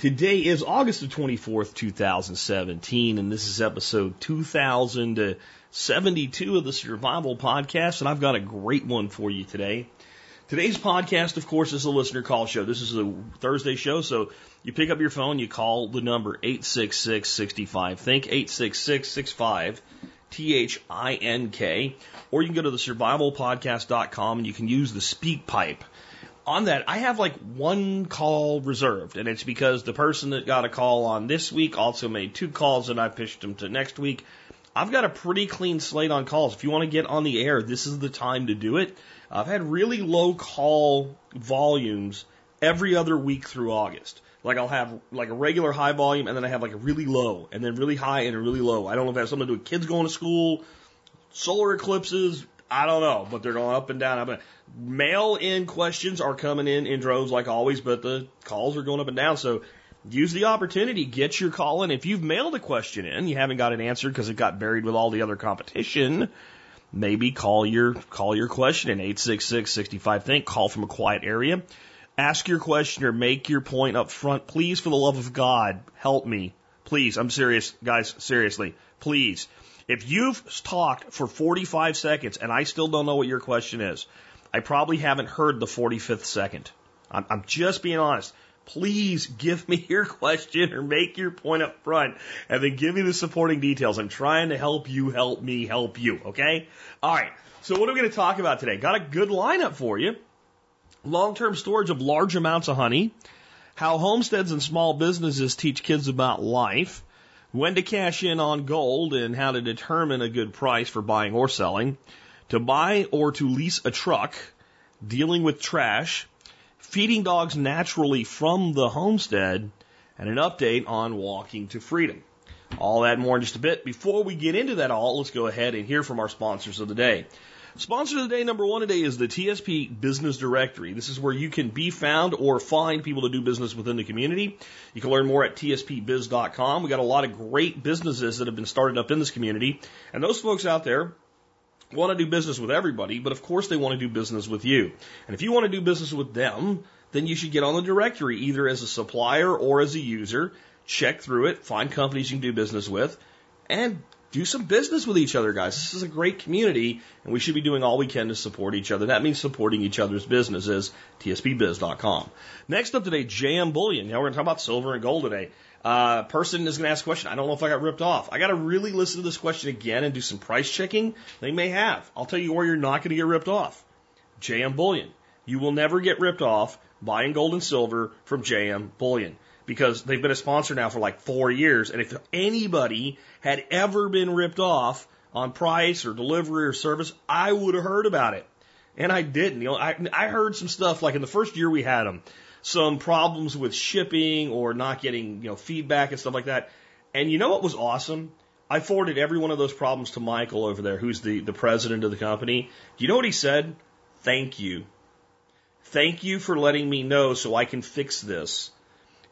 Today is August the 24th, 2017, and this is episode 2072 of the Survival Podcast, and I've got a great one for you today. Today's podcast, of course, is a listener call show. This is a Thursday show, so you pick up your phone, you call the number 866-65. Think 866-65. T-H-I-N-K, or you can go to the survivalpodcast.com and you can use the speak pipe on that, I have like one call reserved, and it's because the person that got a call on this week also made two calls, and I pitched them to next week. I've got a pretty clean slate on calls. If you want to get on the air, this is the time to do it. I've had really low call volumes every other week through August. Like I'll have like a regular high volume, and then I have like a really low, and then really high and a really low. I don't know if it has something to do with kids going to school, solar eclipses, I don't know, but they're going up and down. Up and mail in questions are coming in in droves like always, but the calls are going up and down. So use the opportunity, get your call in. If you've mailed a question in, you haven't got it answered because it got buried with all the other competition. Maybe call your call your question in 866-65 think. Call from a quiet area. Ask your question or make your point up front. Please, for the love of God, help me. Please, I'm serious, guys. Seriously, please. If you've talked for 45 seconds and I still don't know what your question is, I probably haven't heard the 45th second. I'm, I'm just being honest. Please give me your question or make your point up front and then give me the supporting details. I'm trying to help you help me help you, okay? All right. So what are we going to talk about today? Got a good lineup for you. Long-term storage of large amounts of honey, how homesteads and small businesses teach kids about life, when to cash in on gold and how to determine a good price for buying or selling, to buy or to lease a truck, dealing with trash, feeding dogs naturally from the homestead, and an update on walking to freedom. All that more in just a bit. Before we get into that all, let's go ahead and hear from our sponsors of the day. Sponsor of the day number one today is the TSP Business Directory. This is where you can be found or find people to do business within the community. You can learn more at tspbiz.com. We got a lot of great businesses that have been started up in this community, and those folks out there want to do business with everybody, but of course they want to do business with you. And if you want to do business with them, then you should get on the directory either as a supplier or as a user. Check through it, find companies you can do business with, and do some business with each other, guys. This is a great community, and we should be doing all we can to support each other. That means supporting each other's businesses. TSPBiz.com. Next up today, JM Bullion. Now we're going to talk about silver and gold today. Uh, person is going to ask a question. I don't know if I got ripped off. I got to really listen to this question again and do some price checking. They may have. I'll tell you where you're not going to get ripped off. JM Bullion. You will never get ripped off buying gold and silver from JM Bullion because they've been a sponsor now for like four years. And if anybody had ever been ripped off on price or delivery or service, I would have heard about it. And I didn't. You know, I, I heard some stuff like in the first year we had them, some problems with shipping or not getting, you know, feedback and stuff like that. And you know what was awesome? I forwarded every one of those problems to Michael over there, who's the, the president of the company. Do you know what he said? Thank you. Thank you for letting me know so I can fix this.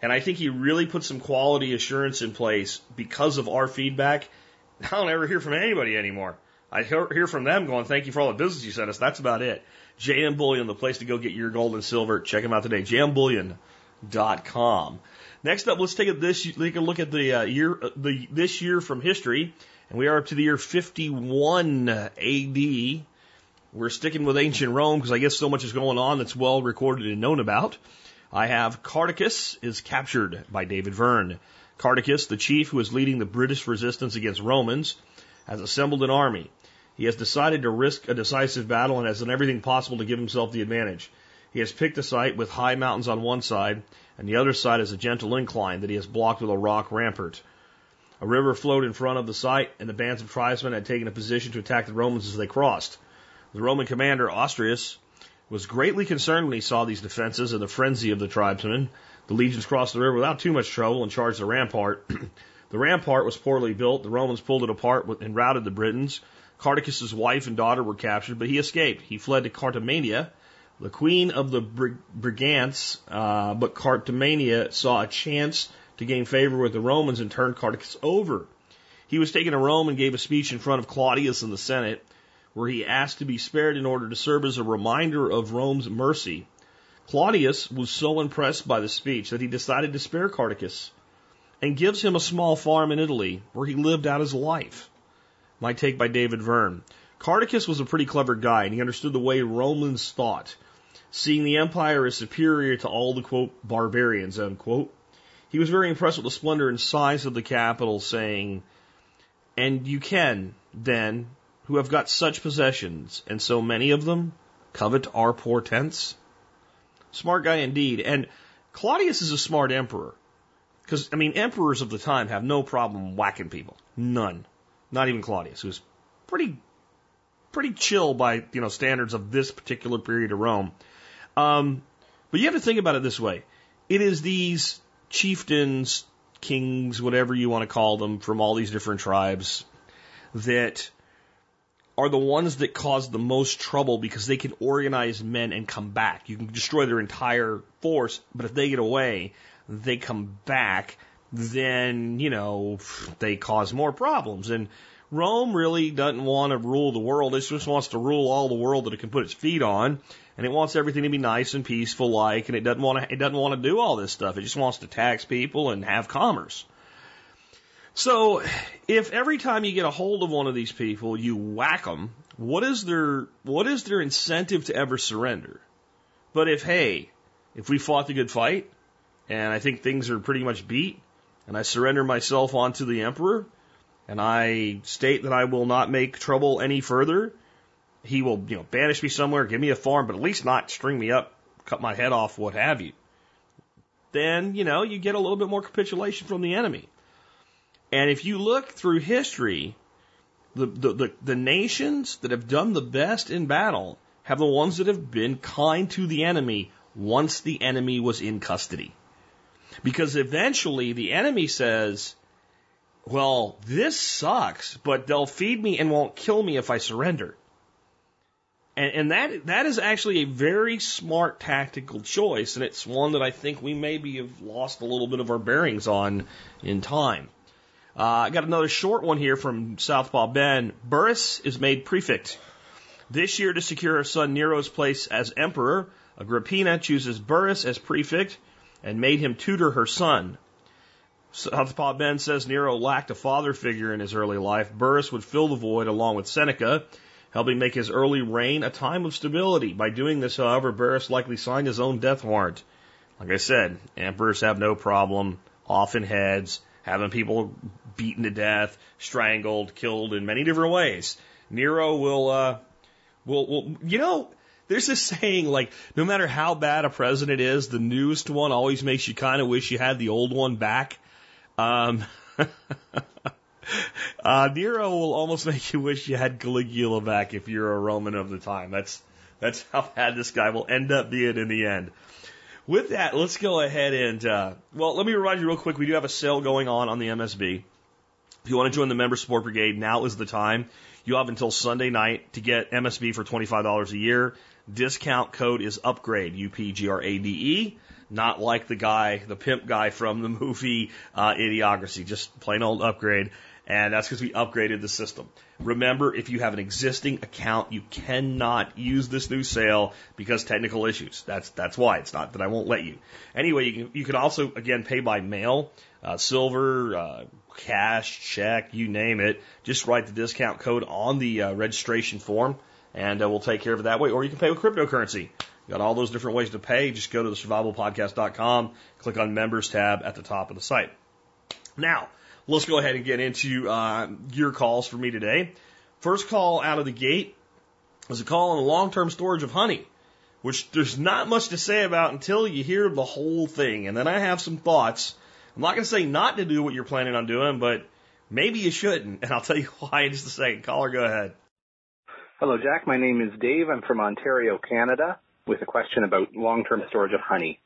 And I think he really put some quality assurance in place because of our feedback. I don't ever hear from anybody anymore. I hear from them going, thank you for all the business you sent us. That's about it. JM Bullion, the place to go get your gold and silver. Check them out today. jmbullion.com. Next up, let's take a, this, take a look at the uh, year, uh, the, this year from history. And we are up to the year 51 AD. We're sticking with ancient Rome because I guess so much is going on that's well recorded and known about. I have Caratacus is captured by David Verne. Caratacus, the chief who is leading the British resistance against Romans, has assembled an army. He has decided to risk a decisive battle and has done everything possible to give himself the advantage. He has picked a site with high mountains on one side, and the other side is a gentle incline that he has blocked with a rock rampart. A river flowed in front of the site, and the bands of tribesmen had taken a position to attack the Romans as they crossed. The Roman commander, Ostorius, was greatly concerned when he saw these defenses and the frenzy of the tribesmen. The legions crossed the river without too much trouble and charged the rampart. the rampart was poorly built. The Romans pulled it apart and routed the Britons. Caratacus's wife and daughter were captured, but he escaped. He fled to Cartamania, the queen of the Brigantes, uh, but Cartamania saw a chance to gain favor with the Romans and turned Caratacus over. He was taken to Rome and gave a speech in front of Claudius in the Senate, where he asked to be spared in order to serve as a reminder of Rome's mercy. Claudius was so impressed by the speech that he decided to spare Caratacus and gives him a small farm in Italy where he lived out his life. My take by David Verne. Caratacus was a pretty clever guy and he understood the way Romans thought, seeing the empire as superior to all the quote barbarians unquote. He was very impressed with the splendor and size of the capital, saying, And you can, then, who have got such possessions, and so many of them, covet our poor tents? Smart guy indeed. And Claudius is a smart emperor. Because, I mean, emperors of the time have no problem whacking people. None. Not even Claudius, who's pretty, pretty chill by, you know, standards of this particular period of Rome. Um, but you have to think about it this way. It is these chieftains, kings, whatever you want to call them, from all these different tribes that are the ones that cause the most trouble because they can organize men and come back. You can destroy their entire force, but if they get away, they come back, then, you know, they cause more problems. And Rome really doesn't want to rule the world. It just wants to rule all the world that it can put its feet on and it wants everything to be nice and peaceful like, and it doesn't want to, it doesn't want to do all this stuff. It just wants to tax people and have commerce. So, if every time you get a hold of one of these people, you whack them, what is their, what is their incentive to ever surrender? But if, hey, if we fought the good fight, and I think things are pretty much beat, and I surrender myself onto the emperor, and I state that I will not make trouble any further, he will, you know, banish me somewhere, give me a farm, but at least not string me up, cut my head off, what have you. Then, you know, you get a little bit more capitulation from the enemy. And if you look through history, the, the, the, the nations that have done the best in battle have the ones that have been kind to the enemy once the enemy was in custody. Because eventually the enemy says, well, this sucks, but they'll feed me and won't kill me if I surrender. And, and that that is actually a very smart tactical choice, and it's one that I think we maybe have lost a little bit of our bearings on in time. Uh, I got another short one here from Southpaw Ben. Burrus is made prefect. This year, to secure her son Nero's place as emperor, Agrippina chooses Burrus as prefect and made him tutor her son. Southpaw Ben says Nero lacked a father figure in his early life. Burrus would fill the void along with Seneca helping make his early reign a time of stability. By doing this, however, Burrus likely signed his own death warrant. Like I said, emperors have no problem off in heads, having people beaten to death, strangled, killed in many different ways. Nero will, uh, will, will, you know, there's this saying like, no matter how bad a president is, the newest one always makes you kind of wish you had the old one back. Um, Uh, Nero will almost make you wish you had Caligula back if you're a Roman of the time. That's that's how bad this guy will end up being in the end. With that, let's go ahead and uh, well, let me remind you real quick. We do have a sale going on on the MSB. If you want to join the member support brigade, now is the time. You have until Sunday night to get MSB for $25 a year. Discount code is upgrade, U-P-G-R-A-D-E. Not like the guy, the pimp guy from the movie uh, Idiocracy, just plain old upgrade and that's because we upgraded the system. Remember, if you have an existing account, you cannot use this new sale because technical issues. That's that's why it's not that I won't let you. Anyway, you can you can also again pay by mail, uh, silver, uh, cash, check, you name it. Just write the discount code on the uh, registration form, and uh, we'll take care of it that way. Or you can pay with cryptocurrency. You got all those different ways to pay. Just go to the survivalpodcast.com, click on members tab at the top of the site. Now, let's go ahead and get into uh, your calls for me today. First call out of the gate was a call on the long-term storage of honey, which there's not much to say about until you hear the whole thing. And then I have some thoughts. I'm not going to say not to do what you're planning on doing, but maybe you shouldn't. And I'll tell you why in just a second. Caller, go ahead. Hello, Jack. My name is Dave. I'm from Ontario, Canada, with a question about long-term storage of honey.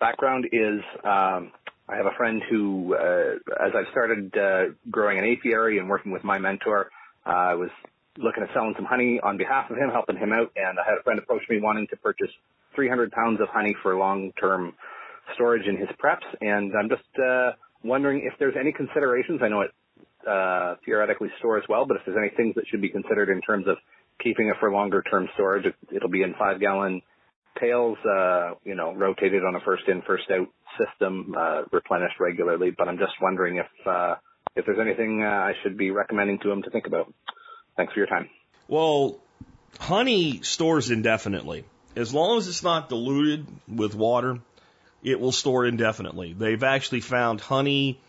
Background is um, I have a friend who, uh, as I've started uh, growing an apiary and working with my mentor, uh, I was looking at selling some honey on behalf of him, helping him out. And I had a friend approach me wanting to purchase 300 pounds of honey for long-term storage in his preps. And I'm just uh, wondering if there's any considerations. I know it uh, theoretically stores well, but if there's any things that should be considered in terms of keeping it for longer term storage, it, it'll be in five gallon pails, uh, you know, rotated on a first in, first out system, uh, replenished regularly. But I'm just wondering if, uh, if there's anything uh, I should be recommending to him to think about. Thanks for your time. Well, honey stores indefinitely. As long as it's not diluted with water, it will store indefinitely. They've actually found honey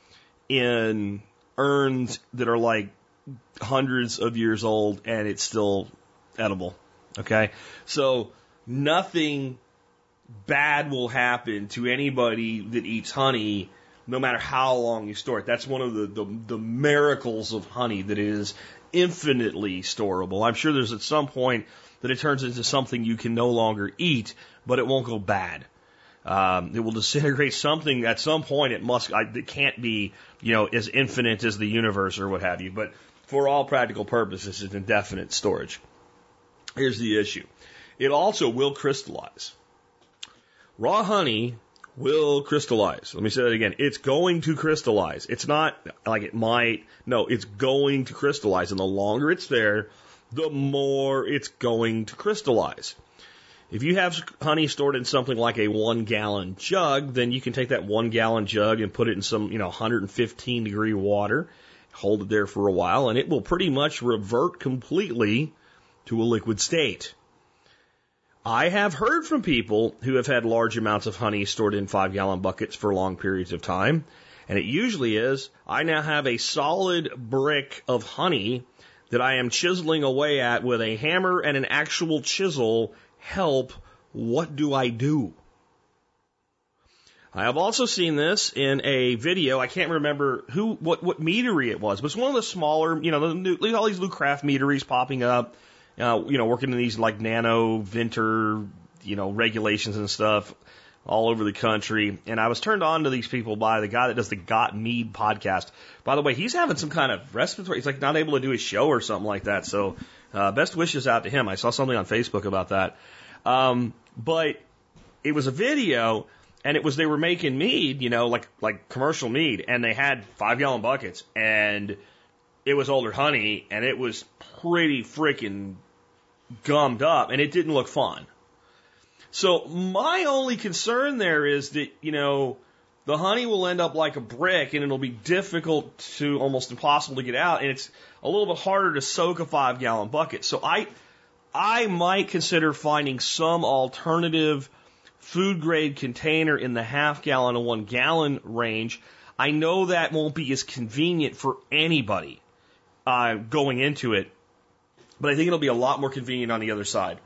in urns that are like hundreds of years old and it's still edible. Okay. So nothing bad will happen to anybody that eats honey no matter how long you store it. That's one of the, the, the miracles of honey that is infinitely storable. I'm sure there's at some point that it turns into something you can no longer eat, but it won't go bad. Um, it will disintegrate something at some point. It must. It can't be, you know, as infinite as the universe or what have you. But for all practical purposes, it's indefinite storage. Here's the issue. It also will crystallize. Raw honey will crystallize. Let me say that again. It's going to crystallize. It's not like it might. No, it's going to crystallize. And the longer it's there, the more it's going to crystallize. If you have honey stored in something like a one gallon jug, then you can take that one gallon jug and put it in some, you know, 115 degree water, hold it there for a while, and it will pretty much revert completely to a liquid state. I have heard from people who have had large amounts of honey stored in five gallon buckets for long periods of time. And it usually is, I now have a solid brick of honey that I am chiseling away at with a hammer and an actual chisel help, what do I do? I have also seen this in a video. I can't remember who, what, what meadery it was, but it's one of the smaller, you know, the new, all these new craft meaderies popping up, uh, you know, working in these like nano venter, you know, regulations and stuff all over the country. And I was turned on to these people by the guy that does the Got Mead podcast. By the way, he's having some kind of respiratory, he's like not able to do his show or something like that. So, uh, best wishes out to him. I saw something on Facebook about that. Um, but it was a video and it was they were making mead, you know, like like commercial mead, and they had five gallon buckets, and it was older honey, and it was pretty freaking gummed up, and it didn't look fun. So my only concern there is that you know the honey will end up like a brick, and it'll be difficult to almost impossible to get out, and it's a little bit harder to soak a five gallon bucket. So I I might consider finding some alternative food grade container in the half gallon and one gallon range. I know that won't be as convenient for anybody uh, going into it, but I think it'll be a lot more convenient on the other side.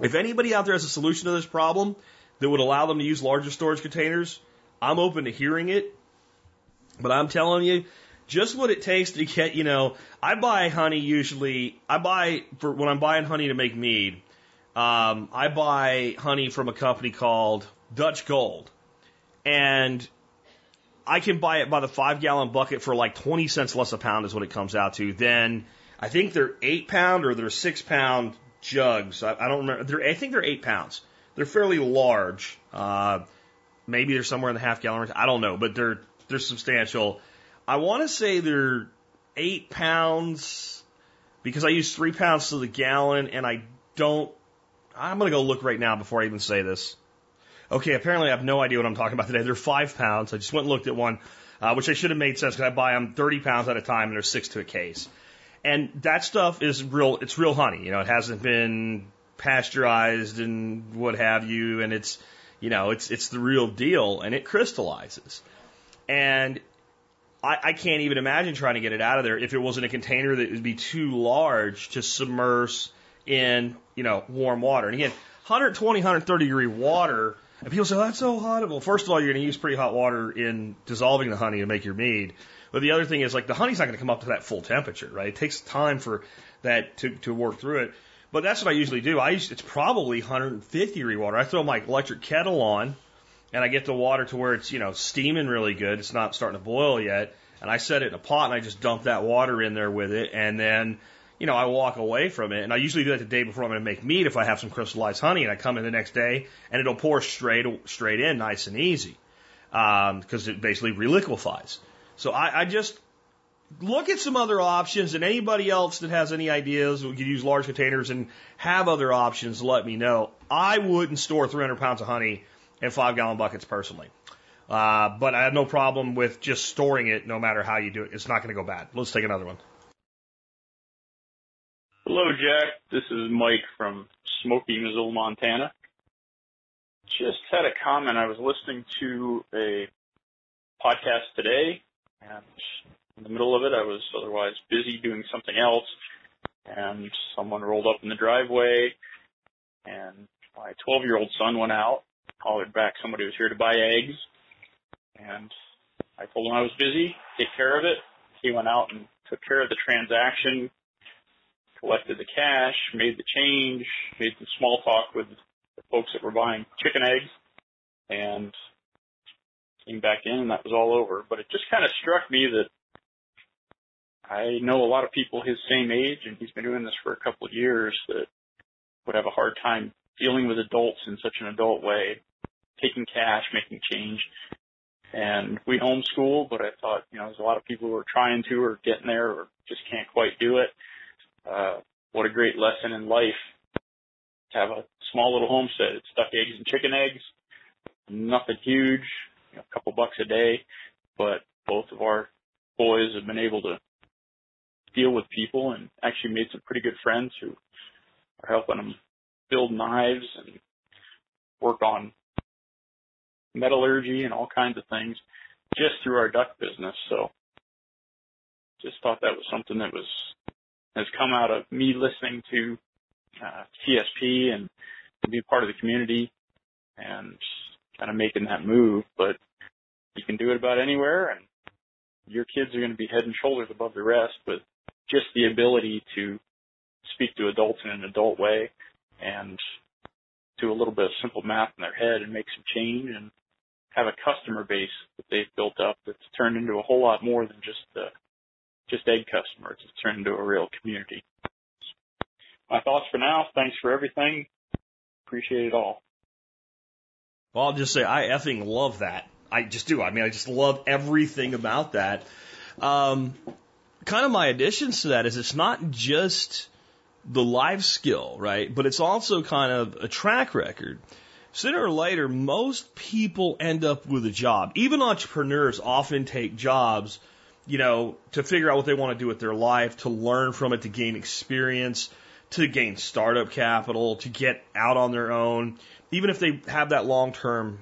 If anybody out there has a solution to this problem that would allow them to use larger storage containers, I'm open to hearing it. But I'm telling you, just what it takes to get, you know, I buy honey usually, I buy, for when I'm buying honey to make mead, um, I buy honey from a company called Dutch Gold. And I can buy it by the five gallon bucket for like 20 cents less a pound is what it comes out to. Then I think they're eight pound or they're six pound jugs. I, I don't remember. They're, I think they're eight pounds. They're fairly large. Uh, maybe they're somewhere in the half gallon range. I don't know, but they're, they're substantial. I want to say they're eight pounds because I use three pounds to the gallon and I don't, I'm to go look right now before I even say this. Okay, apparently I have no idea what I'm talking about today. They're five pounds. I just went and looked at one, uh, which I should have made sense because I buy them 30 pounds at a time and there's six to a case. And that stuff is real, it's real honey. You know, it hasn't been pasteurized and what have you. And it's, you know, it's, it's the real deal and it crystallizes. And I, I can't even imagine trying to get it out of there if it wasn't a container that would be too large to submerge in, you know, warm water. And again, 120, 130 degree water, and people say, oh, that's so hot. Well, first of all, you're going to use pretty hot water in dissolving the honey to make your mead. But the other thing is, like, the honey's not going to come up to that full temperature, right? It takes time for that to, to work through it. But that's what I usually do. I use, it's probably 150 degree water. I throw my electric kettle on, and I get the water to where it's, you know, steaming really good. It's not starting to boil yet. And I set it in a pot and I just dump that water in there with it. And then, you know, I walk away from it, and I usually do that the day before I'm going to make meat if I have some crystallized honey, and I come in the next day, and it'll pour straight straight in, nice and easy, Um, because um, it basically reliquefies. So I, I just look at some other options, and anybody else that has any ideas, we could use large containers and have other options. Let me know. I wouldn't store 300 pounds of honey in five gallon buckets personally. Uh, but I have no problem with just storing it no matter how you do it. It's not going to go bad. Let's take another one. Hello, Jack. This is Mike from Smoky, Missoula, Montana. Just had a comment. I was listening to a podcast today, and in the middle of it, I was otherwise busy doing something else, and someone rolled up in the driveway, and my 12 year old son went out, hollered back somebody was here to buy eggs, and I told him I was busy, take care of it. He went out and took care of the transaction, collected the cash, made the change, made some small talk with the folks that were buying chicken eggs, and came back in and that was all over. But it just kind of struck me that I know a lot of people his same age and he's been doing this for a couple of years that would have a hard time dealing with adults in such an adult way, taking cash, making change. And we homeschool, but I thought, you know, there's a lot of people who are trying to or getting there or just can't quite do it. Uh, what a great lesson in life to have a small little homestead. It's duck eggs and chicken eggs. Nothing huge, a couple bucks a day, but both of our boys have been able to deal with people and actually made some pretty good friends who are helping them build knives and work on metallurgy and all kinds of things just through our duck business. So just thought that was something that was has come out of me listening to uh, TSP and being part of the community and kind of making that move. But you can do it about anywhere, and your kids are going to be head and shoulders above the rest with just the ability to speak to adults in an adult way and do a little bit of simple math in their head and make some change and have a customer base that they've built up that's turned into a whole lot more than just uh, just egg customers. It's turned into a real community. My thoughts for now. Thanks for everything. Appreciate it all. Well, I'll just say I effing love that. I just do. I mean, I just love everything about that. Um, kind of my additions to that is it's not just the life skill, right? But it's also kind of a track record. Sooner or later, most people end up with a job. Even entrepreneurs often take jobs, you know, to figure out what they want to do with their life, to learn from it, to gain experience, to gain startup capital, to get out on their own. Even if they have that long term,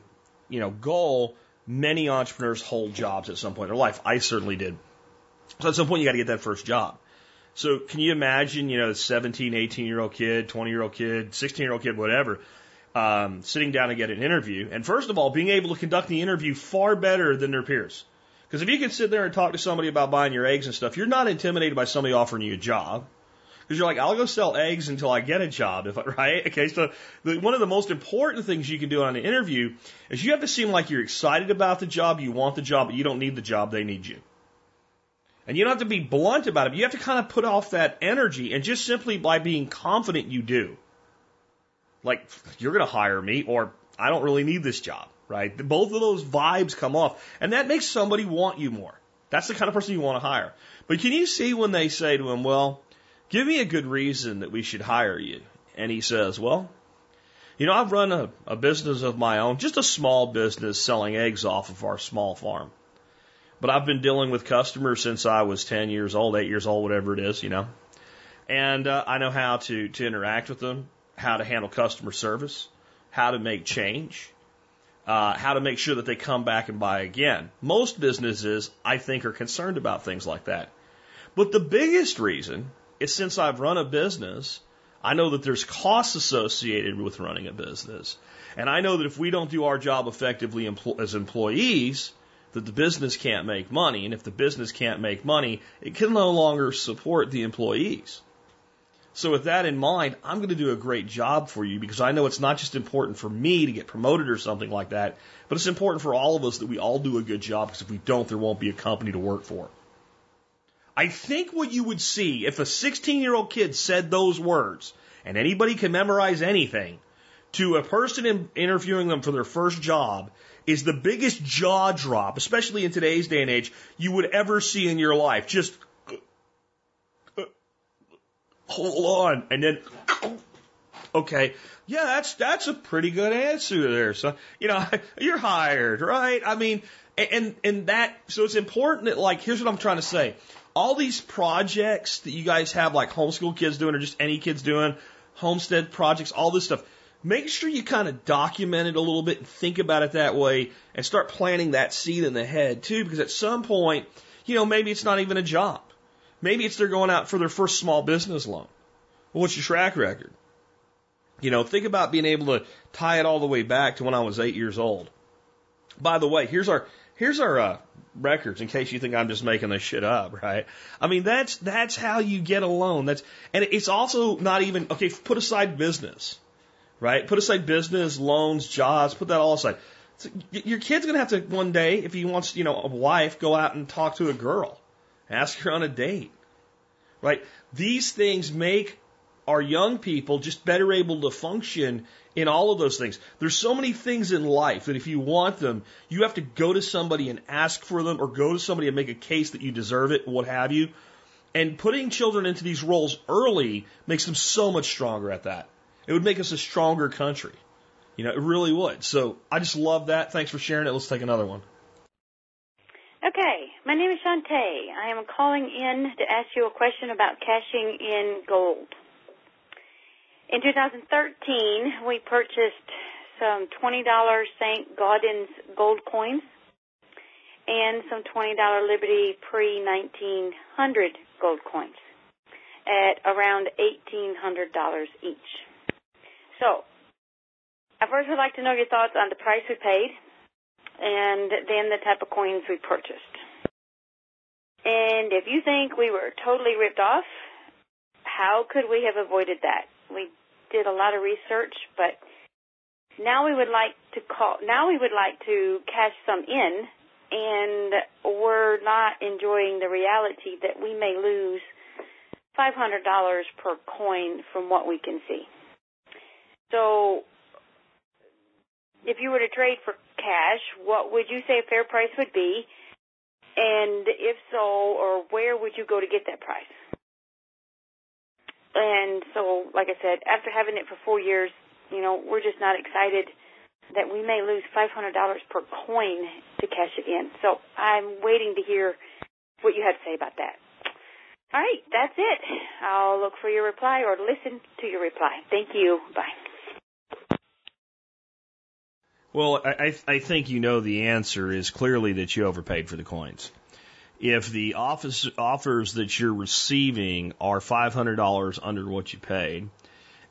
you know, goal, many entrepreneurs hold jobs at some point in their life. I certainly did. So at some point, you got to get that first job. So can you imagine, you know, a 17, 18 year old kid, 20 year old kid, 16 year old kid, whatever, um, sitting down to get an interview, and first of all, being able to conduct the interview far better than their peers. Because if you can sit there and talk to somebody about buying your eggs and stuff, you're not intimidated by somebody offering you a job. Because you're like, I'll go sell eggs until I get a job, if right? Okay, so the, one of the most important things you can do on an interview is you have to seem like you're excited about the job, you want the job, but you don't need the job, they need you. And you don't have to be blunt about it. You have to kind of put off that energy and just simply by being confident you do. Like, you're going to hire me or I don't really need this job, right? Both of those vibes come off and that makes somebody want you more. That's the kind of person you want to hire. But can you see when they say to him, well, give me a good reason that we should hire you? And he says, well, you know, I've run a, a business of my own, just a small business selling eggs off of our small farm. But I've been dealing with customers since I was 10 years old, 8 years old, whatever it is, you know. And uh, I know how to, to interact with them, how to handle customer service, how to make change, uh, how to make sure that they come back and buy again. Most businesses, I think, are concerned about things like that. But the biggest reason is since I've run a business, I know that there's costs associated with running a business. And I know that if we don't do our job effectively as employees, that the business can't make money. And if the business can't make money, it can no longer support the employees. So with that in mind, I'm going to do a great job for you because I know it's not just important for me to get promoted or something like that, but it's important for all of us that we all do a good job because if we don't, there won't be a company to work for. I think what you would see if a 16 year old kid said those words, and anybody can memorize anything, to a person in, interviewing them for their first job is the biggest jaw drop, especially in today's day and age, you would ever see in your life. Just hold on, and then okay, yeah, that's that's a pretty good answer there. So you know, you're hired, right? I mean, and and that so it's important that like here's what I'm trying to say. All these projects that you guys have, like homeschool kids doing, or just any kids doing, homestead projects, all this stuff make sure you kind of document it a little bit and think about it that way and start planting that seed in the head too, because at some point, you know, maybe it's not even a job. Maybe it's they're going out for their first small business loan. Well, what's your track record? You know, think about being able to tie it all the way back to when I was eight years old. By the way, here's our here's our uh, records in case you think I'm just making this shit up, right? I mean, that's that's how you get a loan. That's and it's also not even okay. Put aside business right? Put aside business, loans, jobs, put that all aside. So your kid's going to have to one day, if he wants, you know, a wife, go out and talk to a girl, ask her on a date, right? These things make our young people just better able to function in all of those things. There's so many things in life that if you want them, you have to go to somebody and ask for them or go to somebody and make a case that you deserve it, what have you. And putting children into these roles early makes them so much stronger at that. It would make us a stronger country. You know, it really would. So I just love that. Thanks for sharing it. Let's take another one. Okay, my name is Shantae. I am calling in to ask you a question about cashing in gold. In 2013, we purchased some $20 St. Gaudens gold coins and some $20 Liberty pre-1900 gold coins at around $1,800 each. So, I first would like to know your thoughts on the price we paid and then the type of coins we purchased. And if you think we were totally ripped off, how could we have avoided that? We did a lot of research, but now we would like to call, now we would like to cash some in and we're not enjoying the reality that we may lose $500 per coin from what we can see. So, if you were to trade for cash, what would you say a fair price would be? And if so, or where would you go to get that price? And so, like I said, after having it for four years, you know, we're just not excited that we may lose $500 per coin to cash it in. So I'm waiting to hear what you have to say about that. All right, that's it. I'll look for your reply or listen to your reply. Thank you. Bye. Well, I, I think you know the answer is clearly that you overpaid for the coins. If the office offers that you're receiving are $500 under what you paid,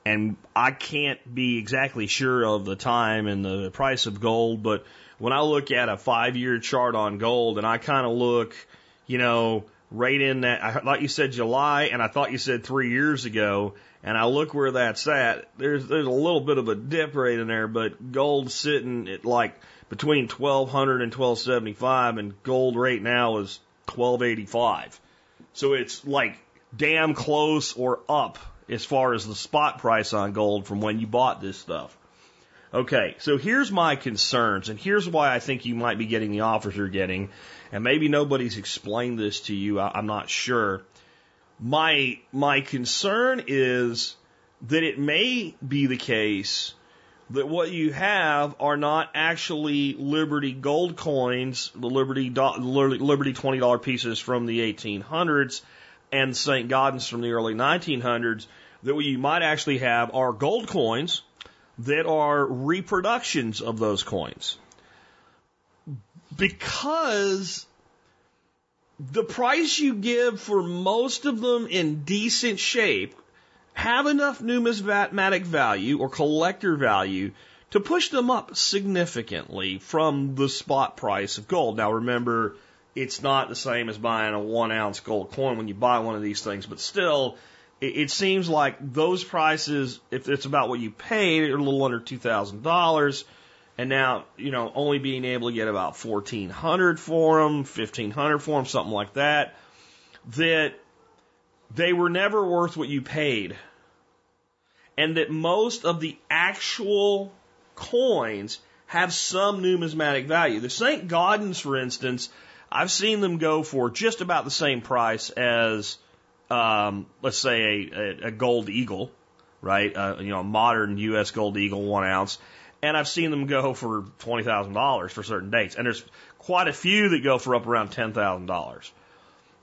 and I can't be exactly sure of the time and the price of gold, but when I look at a five year chart on gold and I kind of look, you know, right in that, I thought you said July and I thought you said three years ago, and I look where that's at, there's there's a little bit of a dip right in there, but gold sitting at like between 1200 and 1275 and gold right now is 1285. So it's like damn close or up as far as the spot price on gold from when you bought this stuff. Okay, so here's my concerns, and here's why I think you might be getting the offers you're getting, and maybe nobody's explained this to you. I'm not sure. My my concern is that it may be the case that what you have are not actually Liberty gold coins, the Liberty Liberty twenty dollar pieces from the 1800s, and St. Gaudens from the early 1900s. That what you might actually have are gold coins that are reproductions of those coins, because the price you give for most of them in decent shape have enough numismatic value or collector value to push them up significantly from the spot price of gold. Now remember, it's not the same as buying a one ounce gold coin when you buy one of these things, but still, it, it seems like those prices, if it's about what you paid, are a little under $2,000 and now you know only being able to get about fourteen hundred for them, fifteen hundred for them, something like that. that they were never worth what you paid. And that most of the actual coins have some numismatic value. The St. Gaudens, for instance, I've seen them go for just about the same price as, um, let's say, a, a, gold eagle, right? Uh, you know, a modern U.S. gold eagle, one ounce. And I've seen them go for $20,000 for certain dates. And there's quite a few that go for up around $10,000.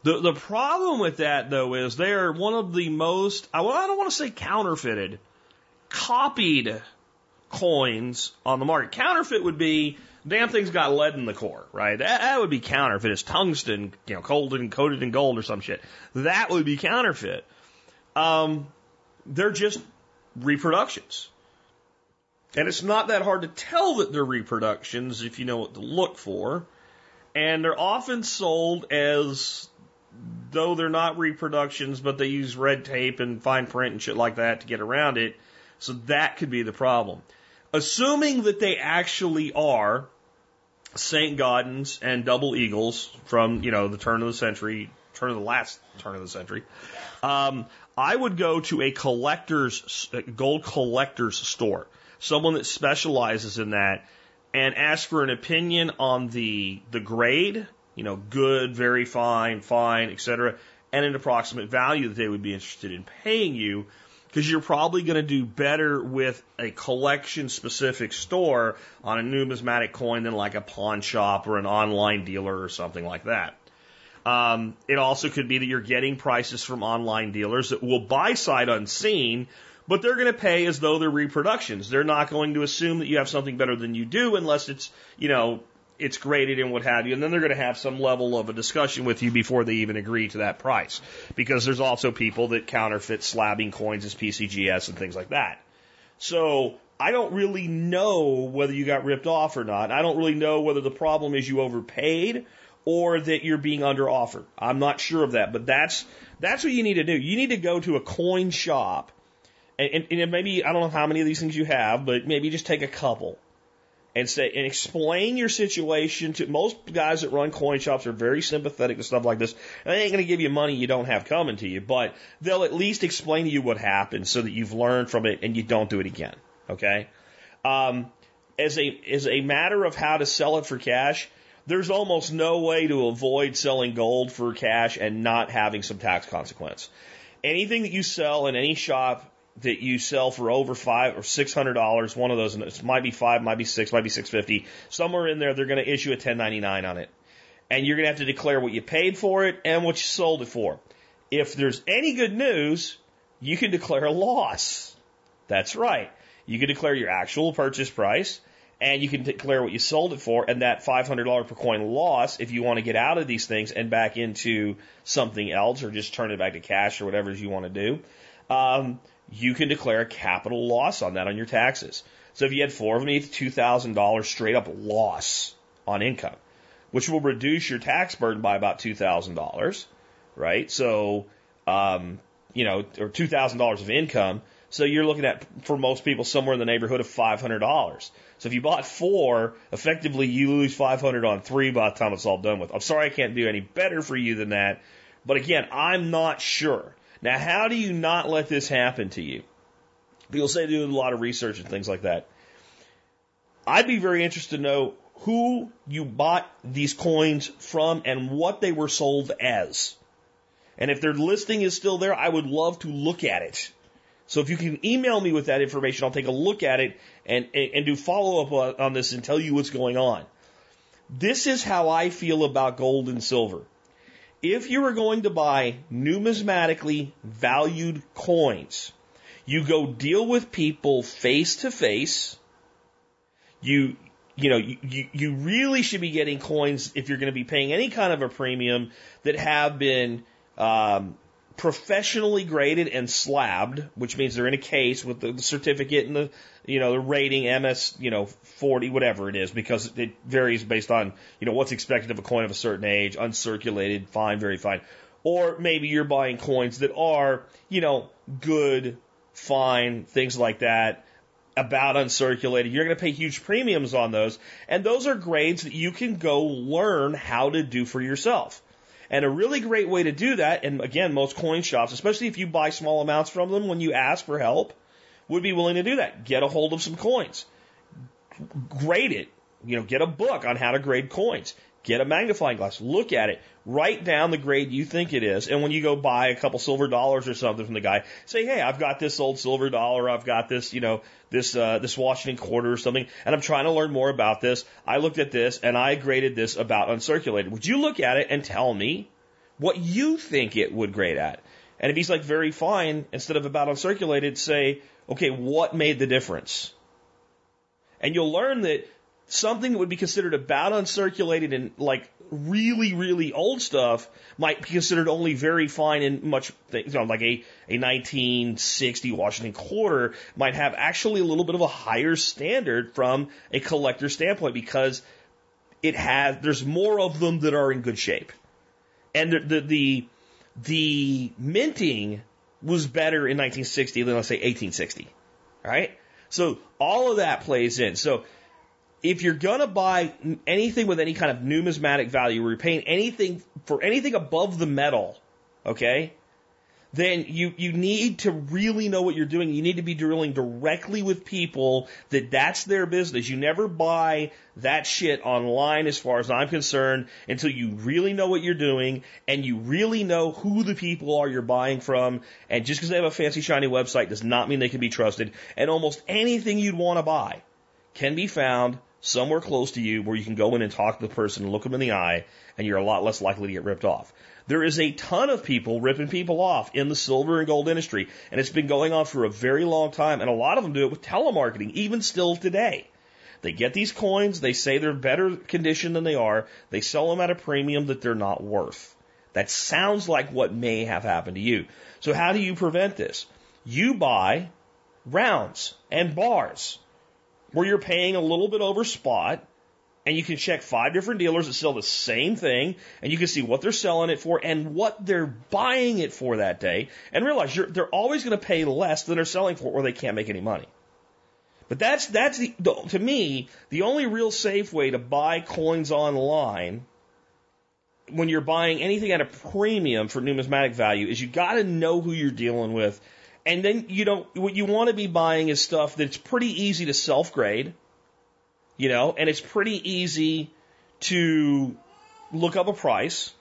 The, the problem with that, though, is they're one of the most, I, I don't want to say counterfeited, copied coins on the market. Counterfeit would be damn thing's got lead in the core, right? That, that would be counterfeit. It's tungsten, you know, coated and coated in gold or some shit. That would be counterfeit. Um, they're just reproductions. And it's not that hard to tell that they're reproductions if you know what to look for. And they're often sold as though they're not reproductions, but they use red tape and fine print and shit like that to get around it. So that could be the problem. Assuming that they actually are St. Gaudens and double eagles from, you know, the turn of the century, turn of the last turn of the century, um, I would go to a collector's, gold collector's store someone that specializes in that, and ask for an opinion on the the grade, you know, good, very fine, fine, etc., and an approximate value that they would be interested in paying you, because you're probably going to do better with a collection specific store on a numismatic coin than like a pawn shop or an online dealer or something like that. Um, it also could be that you're getting prices from online dealers that will buy sight unseen but they're going to pay as though they're reproductions. They're not going to assume that you have something better than you do unless it's, you know, it's graded and what have you. And then they're going to have some level of a discussion with you before they even agree to that price. Because there's also people that counterfeit slabbing coins as PCGS and things like that. So I don't really know whether you got ripped off or not. I don't really know whether the problem is you overpaid or that you're being under offered. I'm not sure of that, but that's that's what you need to do. You need to go to a coin shop and, and maybe I don't know how many of these things you have, but maybe just take a couple and say and explain your situation to most guys that run coin shops are very sympathetic to stuff like this. And they ain't going to give you money you don't have coming to you, but they'll at least explain to you what happened so that you've learned from it and you don't do it again. Okay. Um, as a as a matter of how to sell it for cash, there's almost no way to avoid selling gold for cash and not having some tax consequence. Anything that you sell in any shop that you sell for over five or six hundred dollars, one of those, it might be five, might be six, might be six fifty. Somewhere in there, they're going to issue a ten ninety nine on it, and you're going to have to declare what you paid for it and what you sold it for. If there's any good news, you can declare a loss. That's right. You can declare your actual purchase price, and you can declare what you sold it for, and that five hundred dollar per coin loss, if you want to get out of these things and back into something else, or just turn it back to cash or whatever you want to do. Um, you can declare a capital loss on that on your taxes. So if you had four of them, you get $2,000 straight up loss on income, which will reduce your tax burden by about $2,000, right? So, um, you know, or $2,000 of income. So you're looking at, for most people, somewhere in the neighborhood of $500. So if you bought four, effectively you lose 500 on three by the time it's all done with. I'm sorry I can't do any better for you than that. But again, I'm not sure. Now, how do you not let this happen to you? People say they do a lot of research and things like that. I'd be very interested to know who you bought these coins from and what they were sold as. And if their listing is still there, I would love to look at it. So if you can email me with that information, I'll take a look at it and, and, and do follow up on this and tell you what's going on. This is how I feel about gold and silver if you are going to buy numismatically valued coins, you go deal with people face to face. You, you know, you, you really should be getting coins if you're going to be paying any kind of a premium that have been um, professionally graded and slabbed, which means they're in a case with the, the certificate and the, you know, the rating MS, you know, 40, whatever it is, because it varies based on, you know, what's expected of a coin of a certain age, uncirculated, fine, very fine. Or maybe you're buying coins that are, you know, good, fine, things like that, about uncirculated. You're going to pay huge premiums on those. And those are grades that you can go learn how to do for yourself. And a really great way to do that, and again, most coin shops, especially if you buy small amounts from them when you ask for help, would be willing to do that. Get a hold of some coins. Grade it. You know, get a book on how to grade coins. Get a magnifying glass. Look at it. Write down the grade you think it is. And when you go buy a couple silver dollars or something from the guy, say, hey, I've got this old silver dollar. I've got this, you know, this, uh, this Washington quarter or something. And I'm trying to learn more about this. I looked at this and I graded this about uncirculated. Would you look at it and tell me what you think it would grade at? And if he's like very fine, instead of about uncirculated, say, okay, what made the difference? And you'll learn that something that would be considered about uncirculated and like really, really old stuff might be considered only very fine and much, you know, like a, a 1960 Washington quarter might have actually a little bit of a higher standard from a collector standpoint because it has, there's more of them that are in good shape. And the, the, the, the minting was better in 1960 than let's say 1860. Right? So all of that plays in. So if you're going to buy anything with any kind of numismatic value, where you're paying anything for anything above the metal, okay, then you, you need to really know what you're doing. You need to be drilling directly with people that that's their business. You never buy that shit online as far as I'm concerned until you really know what you're doing and you really know who the people are you're buying from. And just because they have a fancy shiny website does not mean they can be trusted. And almost anything you'd want to buy can be found somewhere close to you where you can go in and talk to the person and look them in the eye and you're a lot less likely to get ripped off. There is a ton of people ripping people off in the silver and gold industry, and it's been going on for a very long time, and a lot of them do it with telemarketing, even still today. They get these coins, they say they're better condition than they are, they sell them at a premium that they're not worth. That sounds like what may have happened to you. So how do you prevent this? You buy rounds and bars where you're paying a little bit over spot and you can check five different dealers that sell the same thing, and you can see what they're selling it for and what they're buying it for that day, and realize they're always going to pay less than they're selling for, or they can't make any money. But that's that's the, to me the only real safe way to buy coins online when you're buying anything at a premium for numismatic value is you got to know who you're dealing with, and then you don't what you want to be buying is stuff that's pretty easy to self grade you know, and it's pretty easy to look up a price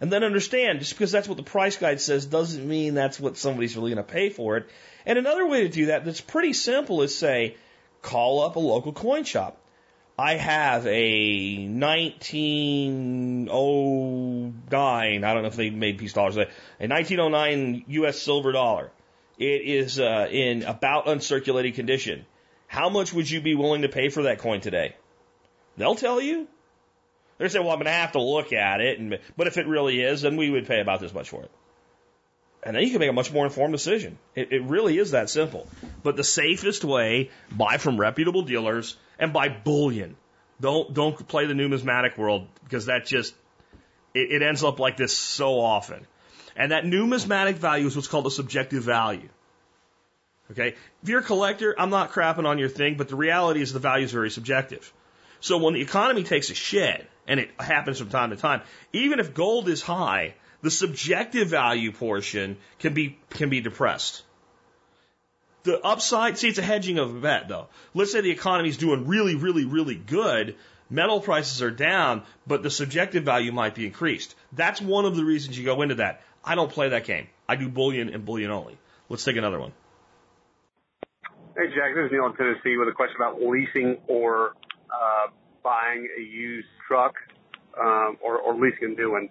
and then understand just because that's what the price guide says doesn't mean that's what somebody's really going to pay for it. And another way to do that that's pretty simple is say, call up a local coin shop. I have a 1909, I don't know if they made peace dollars, a 1909 US silver dollar. It is uh, in about uncirculated condition. How much would you be willing to pay for that coin today? They'll tell you. They say, well, I'm going to have to look at it, and, but if it really is, then we would pay about this much for it. And then you can make a much more informed decision. It, it really is that simple. But the safest way, buy from reputable dealers and buy bullion. Don't, don't play the numismatic world because that just, it, it ends up like this so often. And that numismatic value is what's called a subjective value. Okay? If you're a collector, I'm not crapping on your thing, but the reality is the value is very subjective. So when the economy takes a shit, and it happens from time to time, even if gold is high, the subjective value portion can be can be depressed. The upside, see, it's a hedging of a bet though. Let's say the economy is doing really, really, really good. Metal prices are down, but the subjective value might be increased. That's one of the reasons you go into that. I don't play that game. I do bullion and bullion only. Let's take another one. Hey, Jack. This is Neil in Tennessee with a question about leasing or uh, buying a used truck um, or, or leasing a new one.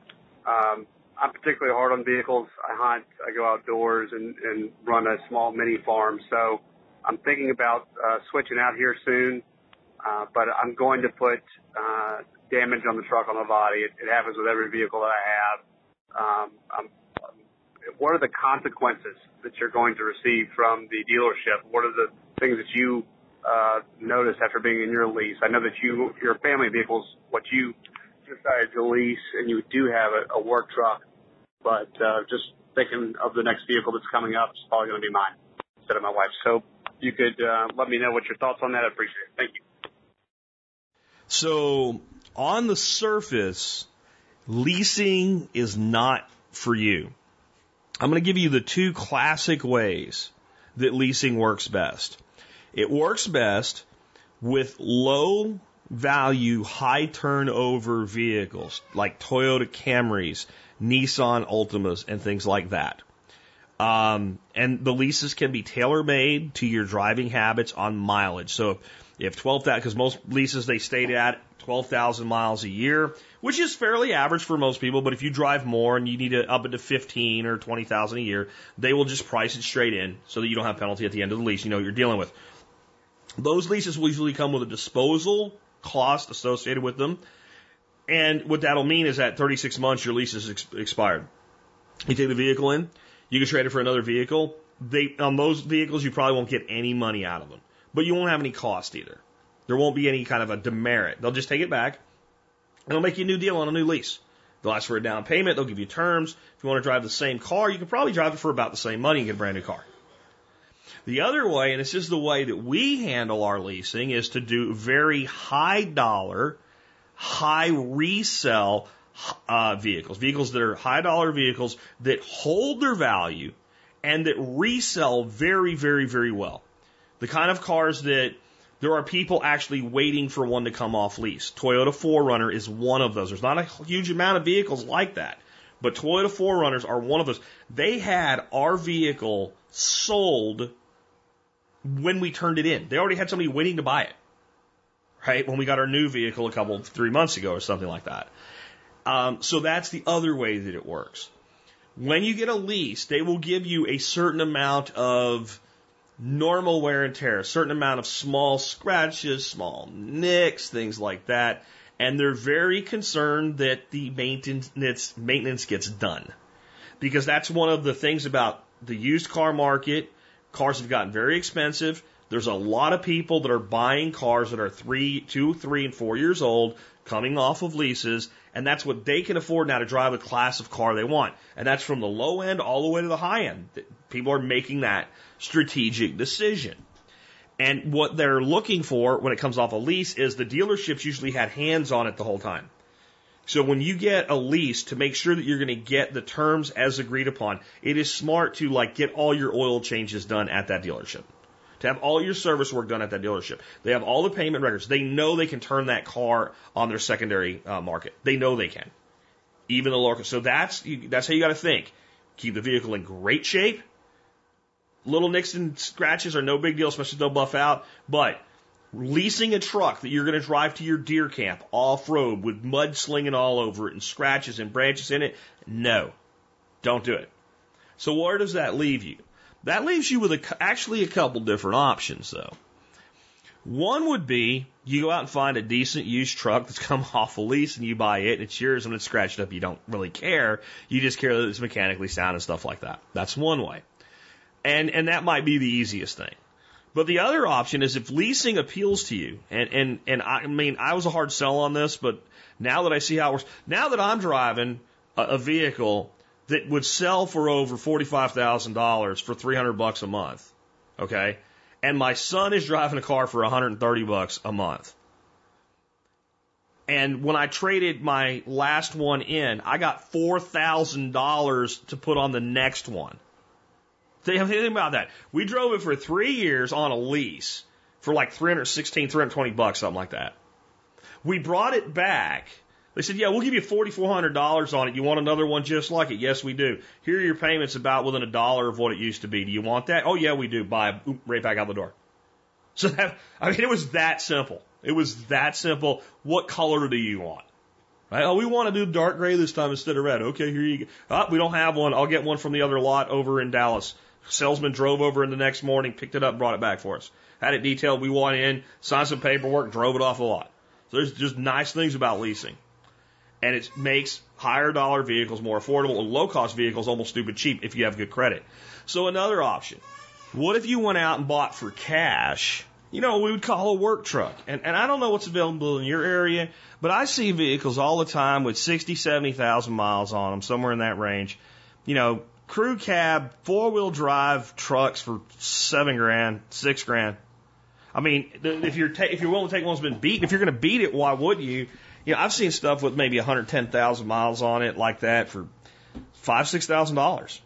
Um, I'm particularly hard on vehicles. I hunt, I go outdoors, and, and run a small mini farm. So I'm thinking about uh, switching out here soon, uh, but I'm going to put uh, damage on the truck on the body. It, it happens with every vehicle that I have. Um, I'm what are the consequences that you're going to receive from the dealership? What are the things that you uh, notice after being in your lease? I know that you your family vehicles what you decided to lease, and you do have a, a work truck, but uh, just thinking of the next vehicle that's coming up, it's probably going to be mine instead of my wife's. So you could uh, let me know what your thoughts on that. I appreciate it. Thank you. So on the surface, leasing is not for you. I'm going to give you the two classic ways that leasing works best. It works best with low value, high turnover vehicles like Toyota Camrys, Nissan Altimas, and things like that. Um, and the leases can be tailor made to your driving habits on mileage. So if 12,000, because most leases they state at 12,000 miles a year, which is fairly average for most people. But if you drive more and you need to up it to 15 or 20,000 a year, they will just price it straight in so that you don't have penalty at the end of the lease. You know what you're dealing with. Those leases will usually come with a disposal cost associated with them. And what that'll mean is that 36 months your lease is ex- expired. You take the vehicle in, you can trade it for another vehicle. They on those vehicles you probably won't get any money out of them, but you won't have any cost either. There won't be any kind of a demerit. They'll just take it back and they'll make you a new deal on a new lease. They'll ask for a down payment. They'll give you terms. If you want to drive the same car, you can probably drive it for about the same money and get a brand new car. The other way, and this is the way that we handle our leasing, is to do very high dollar, high resell uh, vehicles, vehicles that are high dollar vehicles that hold their value and that resell very, very, very well. The kind of cars that there are people actually waiting for one to come off lease. Toyota 4Runner is one of those. There's not a huge amount of vehicles like that, but Toyota 4Runners are one of those. They had our vehicle sold when we turned it in. They already had somebody waiting to buy it, right? When we got our new vehicle a couple, three months ago or something like that. Um, so that's the other way that it works. When you get a lease, they will give you a certain amount of normal wear and tear, a certain amount of small scratches, small nicks, things like that. And they're very concerned that the maintenance, maintenance gets done. Because that's one of the things about the used car market. Cars have gotten very expensive. There's a lot of people that are buying cars that are three, two, three, and four years old, coming off of leases, and that's what they can afford now to drive a class of car they want. And that's from the low end all the way to the high end. People are making that strategic decision. And what they're looking for when it comes off a lease is the dealerships usually had hands on it the whole time. So when you get a lease to make sure that you're going to get the terms as agreed upon, it is smart to like get all your oil changes done at that dealership. To have all your service work done at that dealership. They have all the payment records. They know they can turn that car on their secondary uh, market. They know they can. Even the local. So that's, that's how you got to think. Keep the vehicle in great shape. Little nicks and scratches are no big deal, especially if they'll buff out. But leasing a truck that you're going to drive to your deer camp off road with mud slinging all over it and scratches and branches in it, no, don't do it. So where does that leave you? That leaves you with a, actually a couple different options though. One would be you go out and find a decent used truck that's come off a lease and you buy it and it's yours and it's scratched up. You don't really care. You just care that it's mechanically sound and stuff like that. That's one way. And, and that might be the easiest thing. But the other option is if leasing appeals to you, and, and, and I mean, I was a hard sell on this, but now that I see how it works, now that I'm driving a, a vehicle that would sell for over $45,000 for 300 bucks a month, okay, and my son is driving a car for 130 bucks a month. And when I traded my last one in, I got $4,000 to put on the next one. Think about that. We drove it for three years on a lease for like 316, 320 bucks, something like that. We brought it back. They said, yeah, we'll give you $4,400 on it. You want another one just like it? Yes, we do. Here are your payments about within a dollar of what it used to be. Do you want that? Oh, yeah, we do. Buy right back out the door. So that, I mean, it was that simple. It was that simple. What color do you want? Right? Oh, we want to do dark gray this time instead of red. Okay, here you go. Oh, we don't have one. I'll get one from the other lot over in Dallas. Salesman drove over in the next morning, picked it up, brought it back for us. Had it detailed. We went in, signed some paperwork, drove it off the lot. So there's just nice things about leasing. And it makes higher dollar vehicles more affordable and low cost vehicles almost stupid cheap if you have good credit. So another option. What if you went out and bought for cash, you know, we would call a work truck. And, and I don't know what's available in your area, but I see vehicles all the time with 60, 70,000 miles on them, somewhere in that range. You know, crew cab, four wheel drive trucks for seven grand, six grand. I mean, if you're ta- if you're willing to take one that's been beaten, if you're going to beat it, why would you? You know, I've seen stuff with maybe 110,000 miles on it like that for five, six thousand dollars.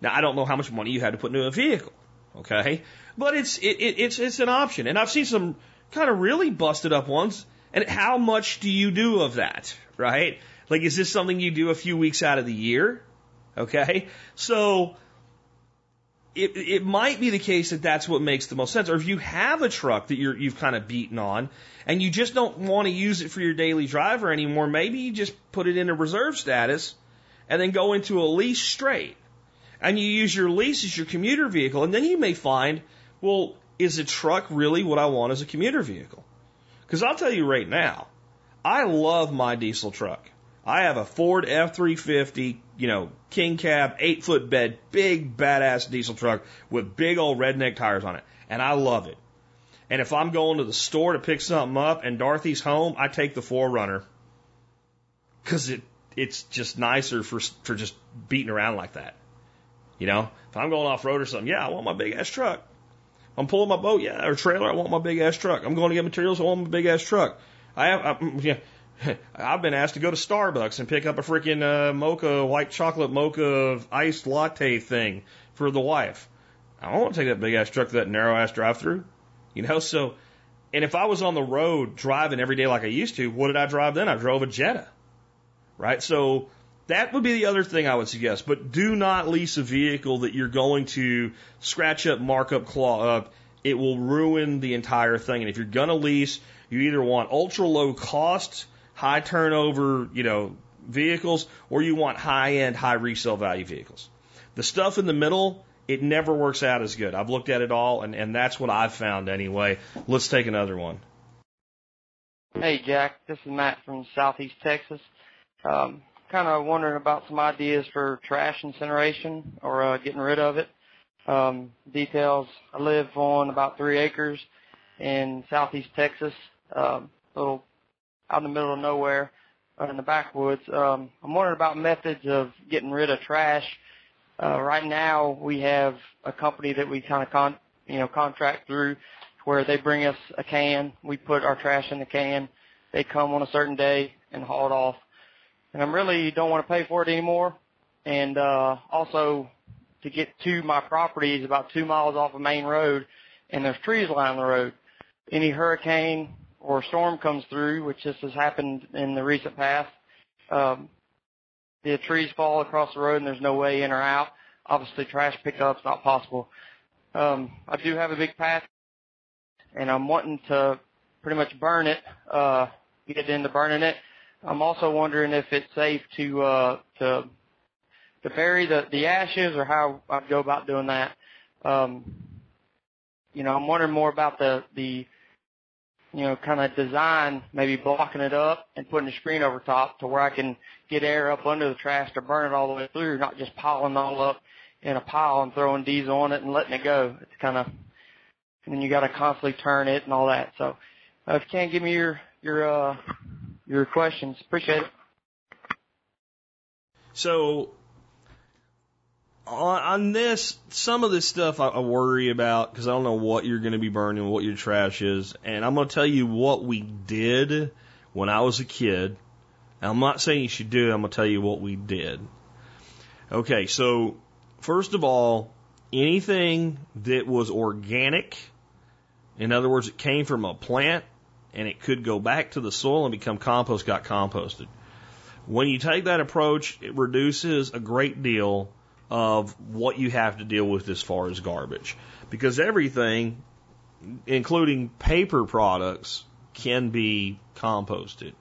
Now I don't know how much money you had to put into a vehicle, okay? But it's it, it, it's it's an option, and I've seen some kind of really busted up ones. And how much do you do of that, right? Like, is this something you do a few weeks out of the year? Okay, so it, it might be the case that that's what makes the most sense. Or if you have a truck that you're, you've kind of beaten on and you just don't want to use it for your daily driver anymore, maybe you just put it into reserve status and then go into a lease straight. And you use your lease as your commuter vehicle. And then you may find, well, is a truck really what I want as a commuter vehicle? Because I'll tell you right now, I love my diesel truck. I have a Ford F350, you know, king cab, eight foot bed, big badass diesel truck with big old redneck tires on it. And I love it. And if I'm going to the store to pick something up and Dorothy's home, I take the 4Runner. Cause it, it's just nicer for, for just beating around like that. You know, if I'm going off road or something, yeah, I want my big ass truck. I'm pulling my boat, yeah, or trailer, I want my big ass truck. I'm going to get materials, I want my big ass truck. I have, I, yeah, I've been asked to go to Starbucks and pick up a freaking uh, mocha, white chocolate mocha iced latte thing for the wife. I don't want to take that big ass truck to that narrow ass drive through. You know, so, and if I was on the road driving every day like I used to, what did I drive then? I drove a Jetta. Right? So, that would be the other thing I would suggest. But do not lease a vehicle that you're going to scratch up, mark up, claw up. It will ruin the entire thing. And if you're going to lease, you either want ultra low cost high turnover, you know, vehicles, or you want high end, high resale value vehicles. The stuff in the middle, it never works out as good. I've looked at it all, and, and that's what I've found anyway. Let's take another one. Hey, Jack. This is Matt from Southeast Texas. Um, kind of wondering about some ideas for trash incineration or uh, getting rid of it. Um, details. I live on about three acres in Southeast Texas. Um, little out in the middle of nowhere uh, in the backwoods. Um, I'm wondering about methods of getting rid of trash. Uh, right now, we have a company that we kind of con, you know, contract through where they bring us a can. We put our trash in the can. They come on a certain day and haul it off. And I really don't want to pay for it anymore. And uh, also, to get to my property is about two miles off a main road, and there's trees lining the road. Any hurricane or a storm comes through, which this has happened in the recent past, um, the trees fall across the road and there's no way in or out. Obviously, trash pickup's not possible. Um, I do have a big path, and I'm wanting to pretty much burn it, uh, get into burning it. I'm also wondering if it's safe to uh, to to bury the the ashes or how I'd go about doing that. Um, you know, I'm wondering more about the the you know, kind of design maybe blocking it up and putting a screen over top to where I can get air up under the trash to burn it all the way through, not just piling it all up in a pile and throwing diesel on it and letting it go. It's kind of, and then you got to constantly turn it and all that. So, uh, if you can give me your your uh, your questions, appreciate it. So on, this, some of this stuff I, I worry about because I don't know what you're going to be burning, what your trash is, and I'm going to tell you what we did when I was a kid. And I'm not saying you should do it. I'm going to tell you what we did. Okay, so first of all, anything that was organic, in other words, it came from a plant and it could go back to the soil and become compost, got composted. When you take that approach, it reduces a great deal of what you have to deal with as far as garbage. Because everything, including paper products, can be composted.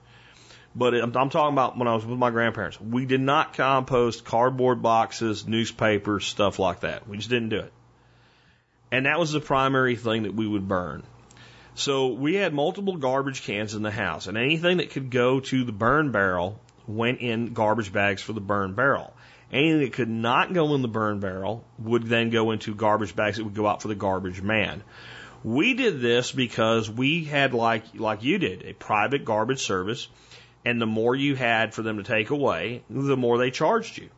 But I'm, I'm talking about when I was with my grandparents. We did not compost cardboard boxes, newspapers, stuff like that. We just didn't do it. And that was the primary thing that we would burn. So we had multiple garbage cans in the house, and anything that could go to the burn barrel went in garbage bags for the burn barrel. Anything that could not go in the burn barrel would then go into garbage bags that would go out for the garbage man. We did this because we had like like you did a private garbage service, and the more you had for them to take away, the more they charged you.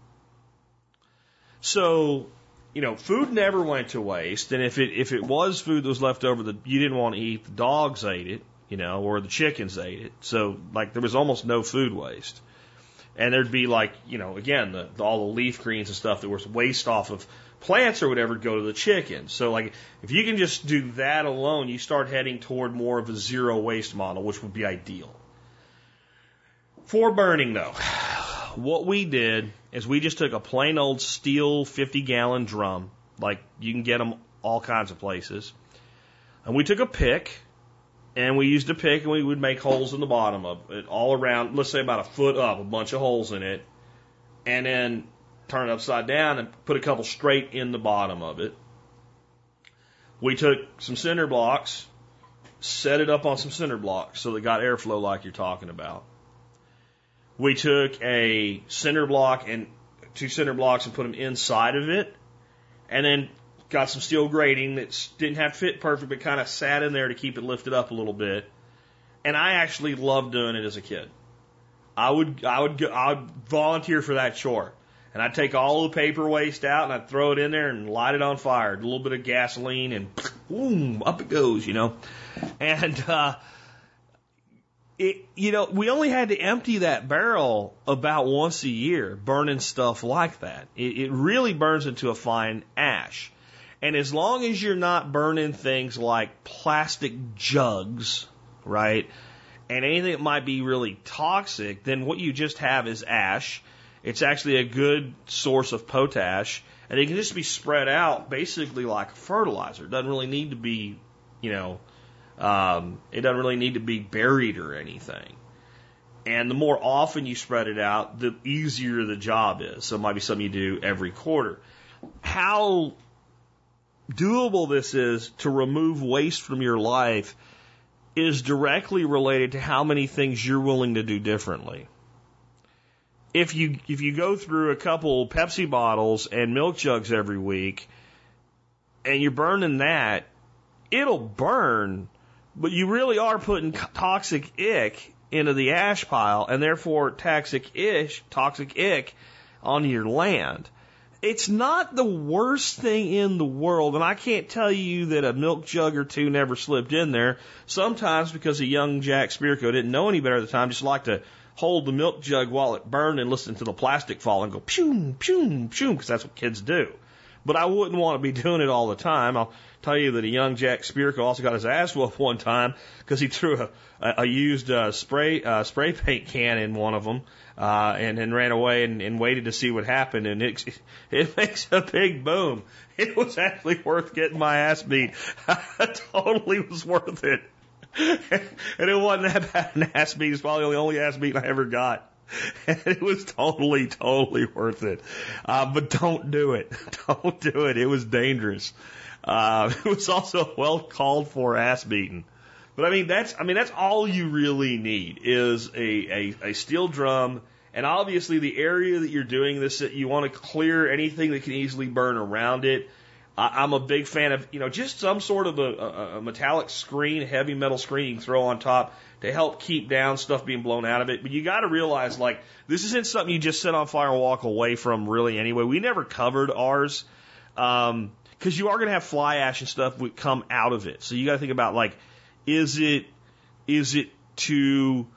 So, you know, food never went to waste, and if it if it was food that was left over that you didn't want to eat, the dogs ate it. you know, or the chickens ate it. So like there was almost no food waste. And there'd be like, you know, again, the, the, all the leaf greens and stuff that was waste off of plants or whatever go to the chickens. So like if you can just do that alone, you start heading toward more of a zero waste model, which would be ideal. For burning though, what we did is we just took a plain old steel 50 gallon drum, like you can get them all kinds of places, and we took a pick and we used a pick and we would make holes in the bottom of it all around, let's say about a foot up, a bunch of holes in it, and then turn it upside down and put a couple straight in the bottom of it. We took some cinder blocks, set it up on some cinder blocks so that got airflow like you're talking about. We took a cinder block and two cinder blocks and put them inside of it, and then got some steel grating that didn't have to fit perfect, but kind of sat in there to keep it lifted up a little bit. And I actually loved doing it as a kid. I would, I would, I would volunteer for that chore. And I'd take all the paper waste out and I'd throw it in there and light it on fire. A little bit of gasoline and boom, up it goes, you know. And, uh, it, you know, we only had to empty that barrel about once a year, burning stuff like that. It, it really burns into a fine ash. And as long as you're not burning things like plastic jugs, right, and anything that might be really toxic, then what you just have is ash. It's actually a good source of potash, and it can just be spread out basically like a fertilizer. It doesn't really need to be, you know, um, it doesn't really need to be buried or anything. And the more often you spread it out, the easier the job is. So it might be something you do every quarter. How doable this is to remove waste from your life is directly related to how many things you're willing to do differently. If you if you go through a couple Pepsi bottles and milk jugs every week and you're burning that, it'll burn, but you really are putting toxic ick into the ash pile and therefore toxic ish, toxic ick onto your land. It's not the worst thing in the world, and I can't tell you that a milk jug or two never slipped in there. Sometimes because a young Jack Spirko didn't know any better at the time, just liked to hold the milk jug while it burned and listen to the plastic fall and go pew, pew, pew, because that's what kids do. But I wouldn't want to be doing it all the time. I'll tell you that a young Jack Spirko also got his ass whooped one time because he threw a, a used uh, spray uh, spray paint can in one of them uh, and then ran away and, and waited to see what happened. And it, it makes a big boom. It was actually worth getting my ass beat. it totally was worth it. and it wasn't that bad an ass beat. It's probably the only ass beat I ever got. And it was totally, totally worth it. Uh, but don't do it. Don't do it. It was dangerous. Uh, it was also well called for ass beating. But I mean, that's I mean that's all you really need is a, a, a steel drum, and obviously the area that you're doing this, at you want to clear anything that can easily burn around it. I, I'm a big fan of you know just some sort of a, a, a metallic screen, heavy metal screen you can throw on top to help keep down stuff being blown out of it. But you got to realize like this isn't something you just set on fire and walk away from really anyway. We never covered ours. Um, because you are going to have fly ash and stuff would come out of it. So you got to think about like is it is it too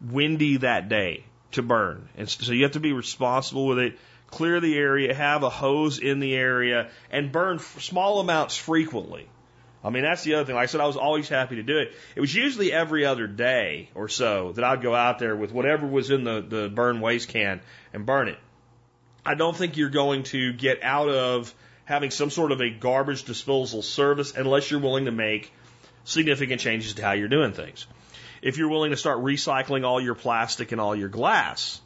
windy that day to burn? And so you have to be responsible with it. Clear the area, have a hose in the area, and burn small amounts frequently. I mean, that's the other thing. Like I said, I was always happy to do it. It was usually every other day or so that I'd go out there with whatever was in the, the burn waste can and burn it. I don't think you're going to get out of having some sort of a garbage disposal service unless you're willing to make significant changes to how you're doing things. If you're willing to start recycling all your plastic and all your glass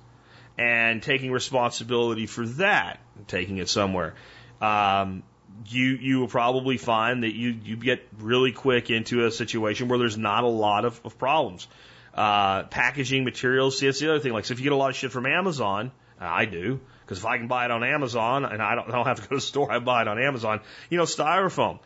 and taking responsibility for that, taking it somewhere, um, you you will probably find that you you get really quick into a situation where there's not a lot of, of problems. Uh, packaging materials, see, that's the other thing. Like, so if you get a lot of shit from Amazon, I do, because if I can buy it on Amazon and I don't, I don't have to go to the store, I buy it on Amazon. You know, styrofoam.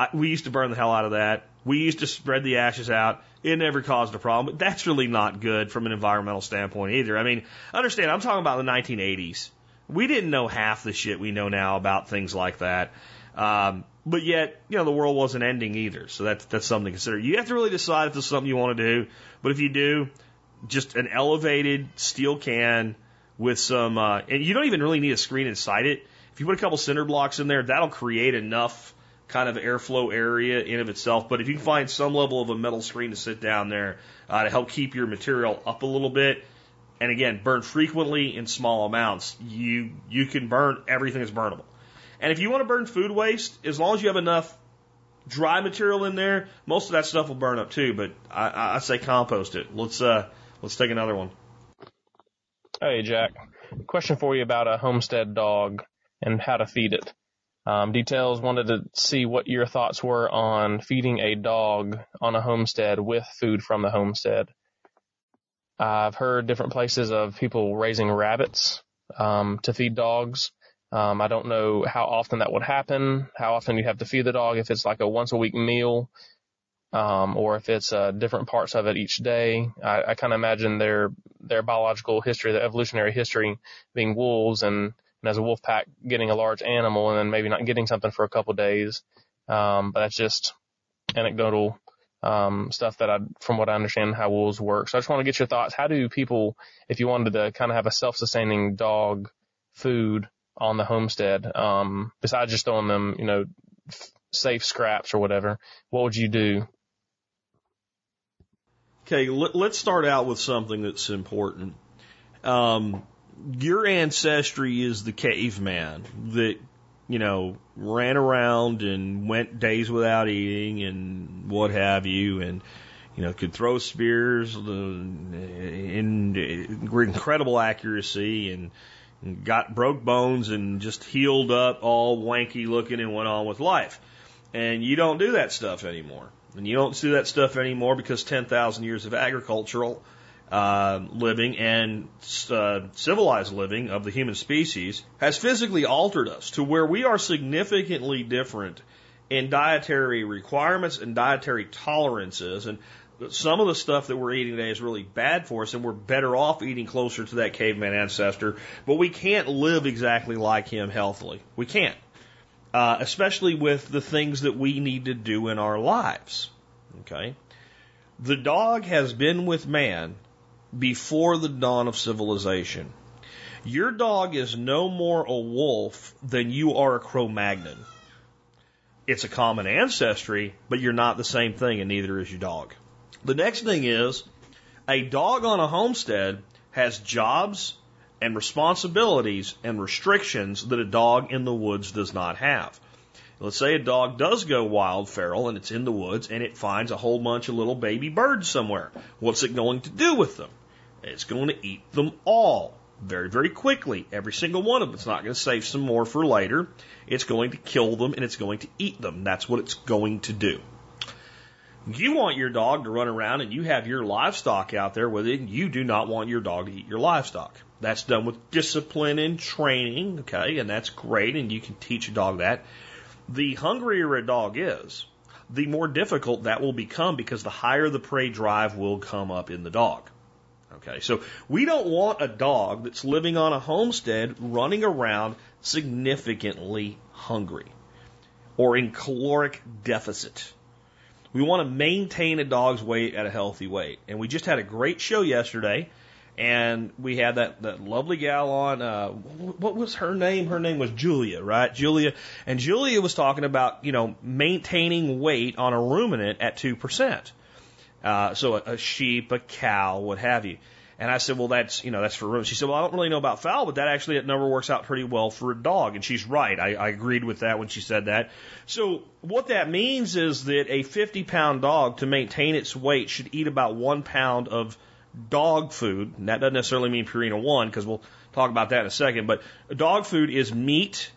I, we used to burn the hell out of that. We used to spread the ashes out. It never caused a problem, but that's really not good from an environmental standpoint either. I mean, understand, I'm talking about the 1980s. We didn't know half the shit we know now about things like that. Um, but yet, you know, the world wasn't ending either. So that's, that's something to consider. You have to really decide if this is something you want to do. But if you do, just an elevated steel can with some, uh, and you don't even really need a screen inside it. If you put a couple cinder blocks in there, that'll create enough kind of airflow area in of itself. But if you can find some level of a metal screen to sit down there uh, to help keep your material up a little bit, and again, burn frequently in small amounts, you you can burn everything that's burnable. And if you want to burn food waste, as long as you have enough dry material in there, most of that stuff will burn up too. But I, I say compost it. Let's uh, let's take another one. Hey Jack, question for you about a homestead dog and how to feed it. Um, details wanted to see what your thoughts were on feeding a dog on a homestead with food from the homestead. I've heard different places of people raising rabbits um, to feed dogs. Um, I don't know how often that would happen, how often you have to feed the dog, if it's like a once a week meal, um, or if it's uh, different parts of it each day. I, I kind of imagine their their biological history, their evolutionary history, being wolves, and, and as a wolf pack getting a large animal and then maybe not getting something for a couple days. Um, but that's just anecdotal um, stuff that I, from what I understand, how wolves work. So I just want to get your thoughts. How do people, if you wanted to kind of have a self-sustaining dog food on the homestead, um, besides just throwing them, you know, f- safe scraps or whatever, what would you do? Okay, let, us start out with something that's important. Um, your ancestry is the caveman that, you know, ran around and went days without eating and what have you, and, you know, could throw spears uh, in incredible accuracy and, got broke bones and just healed up all wanky looking and went on with life. And you don't do that stuff anymore. And you don't do that stuff anymore because 10,000 years of agricultural uh, living and uh, civilized living of the human species has physically altered us to where we are significantly different in dietary requirements and dietary tolerances. And some of the stuff that we're eating today is really bad for us, and we're better off eating closer to that caveman ancestor. But we can't live exactly like him healthily. We can't uh, especially with the things that we need to do in our lives. Okay? The dog has been with man before the dawn of civilization. Your dog is no more a wolf than you are a Cro Magnon. It's a common ancestry, but you're not the same thing, and neither is your dog. The next thing is a dog on a homestead has jobs and responsibilities and restrictions that a dog in the woods does not have. Let's say a dog does go wild feral and it's in the woods and it finds a whole bunch of little baby birds somewhere. What's it going to do with them? It's going to eat them all very, very quickly. Every single one of them. It's not going to save some more for later. It's going to kill them and it's going to eat them. That's what it's going to do. You want your dog to run around and you have your livestock out there with it. You do not want your dog to eat your livestock. That's done with discipline and training, okay, and that's great, and you can teach a dog that. The hungrier a dog is, the more difficult that will become because the higher the prey drive will come up in the dog. Okay, so we don't want a dog that's living on a homestead running around significantly hungry or in caloric deficit. We want to maintain a dog's weight at a healthy weight. And we just had a great show yesterday and we had that, that lovely gal on. Uh, what was her name? Her name was Julia, right? Julia, and Julia was talking about you know maintaining weight on a ruminant at two percent. Uh, so a, a sheep, a cow, what have you. And I said, well, that's, you know, that's for ruminants. She said, well, I don't really know about fowl, but that actually, that number works out pretty well for a dog. And she's right. I, I agreed with that when she said that. So what that means is that a 50 pound dog to maintain its weight should eat about one pound of dog food, and that doesn't necessarily mean Purina One because we'll talk about that in a second, but dog food is meat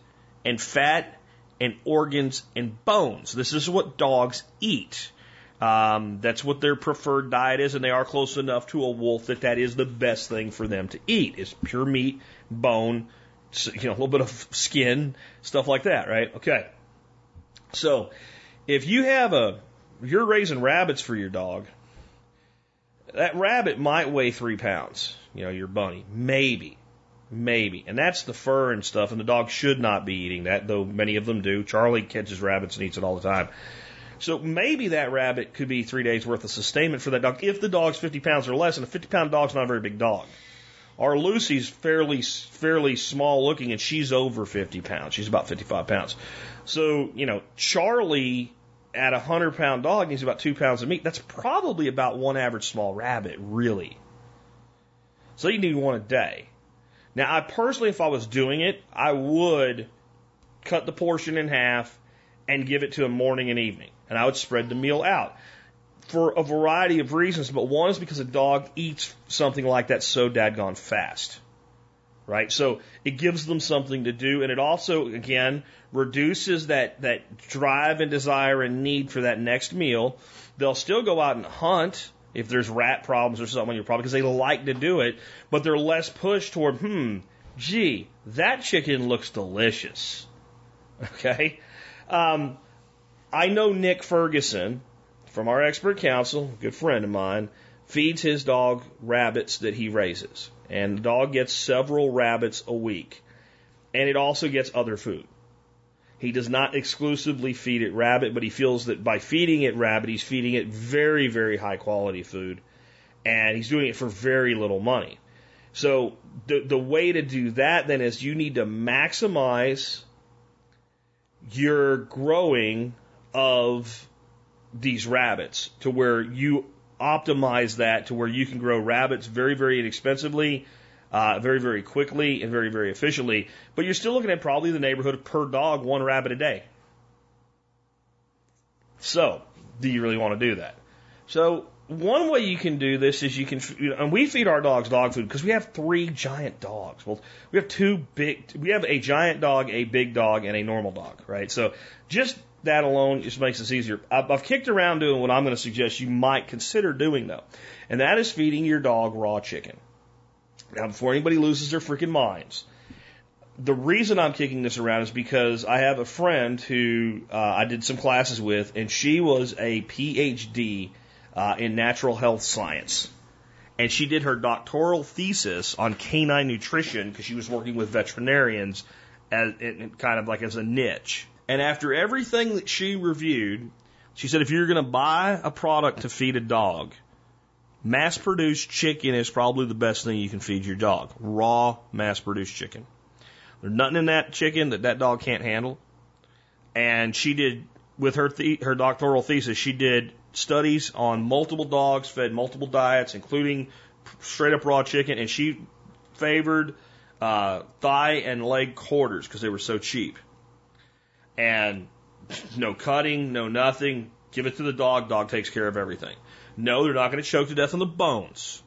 and fat and organs and bones. This is what dogs eat. Um, that's what their preferred diet is, and they are close enough to a wolf that that is the best thing for them to eat is pure meat, bone, you know, a little bit of skin, stuff like that, right? Okay. So, if you have a, you're raising rabbits for your dog, that rabbit might weigh three pounds, you know, your bunny. Maybe. maybe. And that's the fur and stuff, and the dog should not be eating that, though many of them do. Charlie catches rabbits and eats it all the time. So maybe that rabbit could be three days worth of sustainment for that dog if the dog's 50 pounds or less, and a 50 pound dog's not a very big dog. Our Lucy's fairly fairly small looking, and she's over 50 pounds. She's about 55 pounds. So you know, Charlie at a hundred pound dog needs about two pounds of meat. That's probably about one average small rabbit, really. So you need one a day. Now, I personally, if I was doing it, I would cut the portion in half and give it to him morning and evening, and I would spread the meal out for a variety of reasons. But one is because a dog eats something like that so dadgone fast right? So it gives them something to do, and it also, again, reduces that that drive and desire and need for that next meal. They'll still go out and hunt if there's rat problems or something on your property because they like to do it, but they're less pushed toward, hmm, gee, that chicken looks delicious. Okay, um, I know Nick Ferguson from our expert council, a good friend of mine, feeds his dog rabbits that he raises. And the dog gets several rabbits a week. And it also gets other food. He does not exclusively feed it rabbit, but he feels that by feeding it rabbit, he's feeding it very, very high quality food. And he's doing it for very little money. So the, the way to do that then is you need to maximize your growing of these rabbits to where you optimize that to where you can grow rabbits very, very inexpensively, uh, very, very quickly, and very, very efficiently. But you're still looking at probably the neighborhood of per dog, one rabbit a day. So, do you really want to do that? So, one way you can do this is you can, and we feed our dogs dog food because we have three giant dogs. Well, we have two big, we have a giant dog, a big dog, and a normal dog, right? So, just that alone just makes this easier. I've, kicked around doing what I'm going to suggest you might consider doing though, and that is feeding your dog raw chicken. Now, before anybody loses their freaking minds, the reason I'm kicking this around is because I have a friend who uh, I did some classes with, and she was a PhD uh, in natural health science. And she did her doctoral thesis on canine nutrition because she was working with veterinarians as kind of like as a niche. And after everything that she reviewed, she said if you're going to buy a product to feed a dog, mass produced chicken is probably the best thing you can feed your dog. Raw, mass produced chicken. There's nothing in that chicken that that dog can't handle. And she did, with her, the, her doctoral thesis, she did studies on multiple dogs fed multiple diets, including straight up raw chicken, and she favored uh, thigh and leg quarters because they were so cheap and no cutting, no nothing. Give it to the dog. Dog takes care of everything. No, they're not going to choke to death on the bones.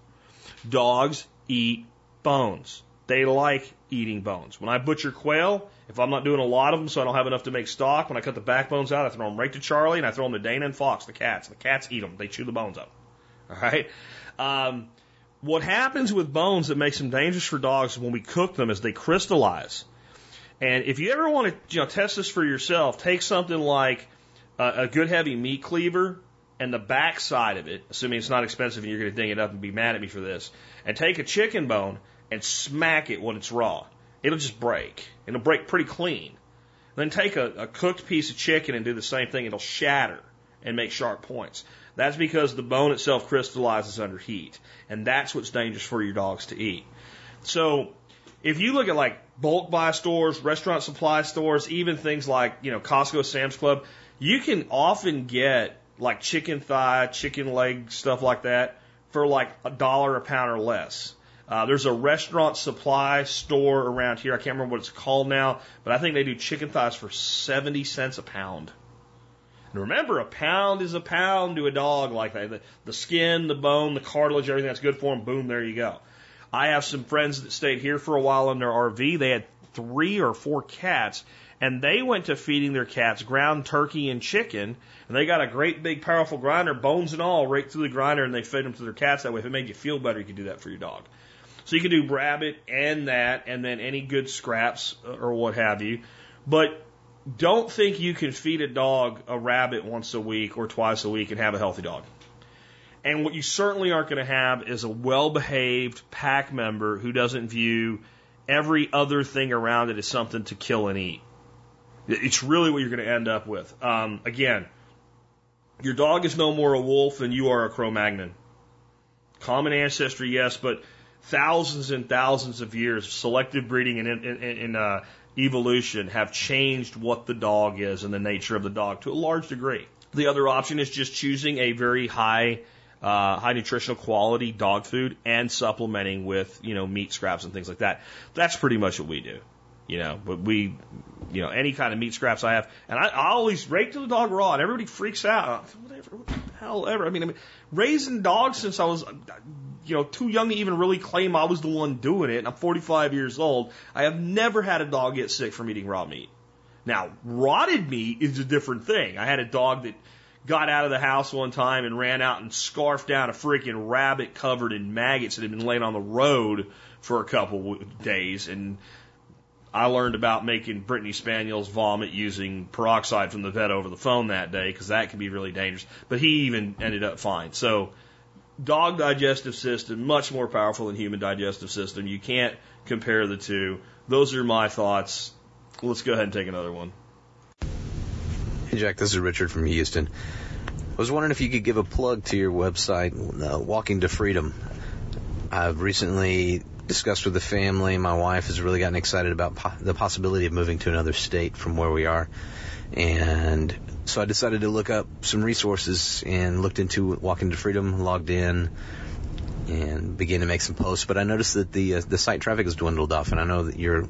Dogs eat bones. They like eating bones. When I butcher quail, if I'm not doing a lot of them, so I don't have enough to make stock, when I cut the backbones out, I throw them right to Charlie, and I throw them to Dana and Fox, the cats. The cats eat them. They chew the bones up. All right. Um, what happens with bones that makes them dangerous for dogs when we cook them is they crystallize. And if you ever want to you know, test this for yourself, take something like a, a good heavy meat cleaver and the back side of it, assuming it's not expensive and you're going to ding it up and be mad at me for this, and take a chicken bone and smack it when it's raw. It'll just break. It'll break pretty clean. Then take a, a cooked piece of chicken and do the same thing. It'll shatter and make sharp points. That's because the bone itself crystallizes under heat. And that's what's dangerous for your dogs to eat. So if you look at like bulk buy stores, restaurant supply stores, even things like, you know, Costco, Sam's Club, you can often get like chicken thigh, chicken leg, stuff like that for like a dollar a pound or less. Uh, there's a restaurant supply store around here. I can't remember what it's called now, but I think they do chicken thighs for 70 cents a pound. And remember, a pound is a pound to a dog like that. The, the skin, the bone, the cartilage, everything that's good for them, boom, there you go. I have some friends that stayed here for a while in their RV. They had three or four cats, and they went to feeding their cats ground turkey and chicken, and they got a great big powerful grinder, bones and all, right through the grinder, and they fed them to their cats that way. If it made you feel better, you could do that for your dog. So you could do rabbit and that, and then any good scraps uh, or what have you. But don't think you can feed a dog a rabbit once a week or twice a week and have a healthy dog. And what you certainly aren't going to have is a well behaved pack member who doesn't view every other thing around it as something to kill and eat. It's really what you're going to end up with. Um, again, your dog is no more a wolf than you are a Cro Magnon. Common ancestry, yes, but thousands and thousands of years, of selective breeding and, and, and uh, evolution have changed what the dog is and the nature of the dog to a large degree. The other option is just choosing a very high, uh, high nutritional quality dog food and supplementing with, you know, meat scraps and things like that. That's pretty much what we do. You know, but we, you know, any kind of meat scraps I have, and I, I always rake to the dog raw, and everybody freaks out. Whatever, what the hell ever. I mean, I mean, raising dogs since I was, you know, too young to even really claim I was the one doing it. And I'm 45 years old. I have never had a dog get sick from eating raw meat. Now, rotted meat is a different thing. I had a dog that got out of the house one time and ran out and scarfed down a freaking rabbit covered in maggots that had been laying on the road for a couple days, and I learned about making Brittany Spaniels vomit using peroxide from the vet over the phone that day because that can be really dangerous. But he even ended up fine. So, dog digestive system much more powerful than human digestive system. You can't compare the two. Those are my thoughts. Let's go ahead and take another one. Jack, this is Richard from Houston. I was wondering if you could give a plug to your website, uh, Walking to Freedom. I've recently discussed with the family. My wife has really gotten excited about po- the possibility of moving to another state from where we are. And so I decided to look up some resources and looked into Walking to Freedom, logged in, and began to make some posts. But I noticed that the uh, the site traffic has dwindled off, and I know that you're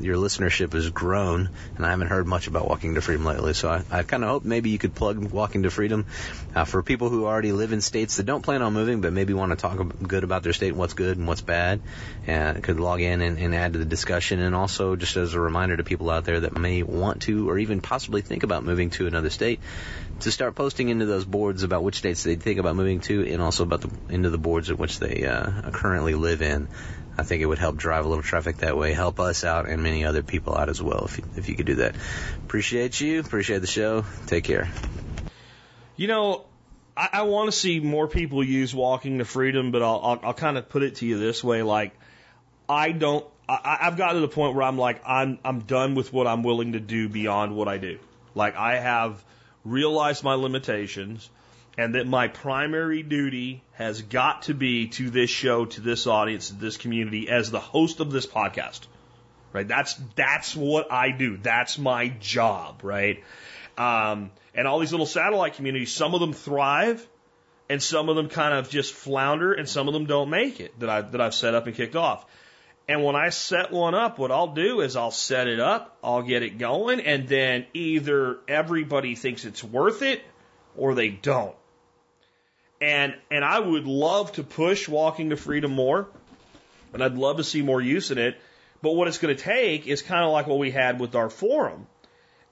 your listenership has grown, and I haven't heard much about Walking to Freedom lately. So I, I kind of hope maybe you could plug Walking to Freedom uh, for people who already live in states that don't plan on moving, but maybe want to talk good about their state and what's good and what's bad. And could log in and, and add to the discussion, and also just as a reminder to people out there that may want to or even possibly think about moving to another state to start posting into those boards about which states they think about moving to, and also about the into the boards in which they uh, currently live in. I think it would help drive a little traffic that way, help us out and many other people out as well if you, if you could do that. Appreciate you. Appreciate the show. Take care. You know, I, I want to see more people use walking to freedom, but I'll, I'll, I'll kind of put it to you this way: like, I don't. I, I've gotten to the point where I'm like, I'm I'm done with what I'm willing to do beyond what I do. Like, I have realized my limitations and that my primary duty has got to be to this show, to this audience, to this community as the host of this podcast. Right? That's that's what I do. That's my job, right? Um, and all these little satellite communities, some of them thrive, and some of them kind of just flounder, and some of them don't make it that I that I've set up and kicked off. And when I set one up, what I'll do is I'll set it up, I'll get it going, and then either everybody thinks it's worth it or they don't. And and I would love to push walking to freedom more, and I'd love to see more use in it. But what it's going to take is kind of like what we had with our forum,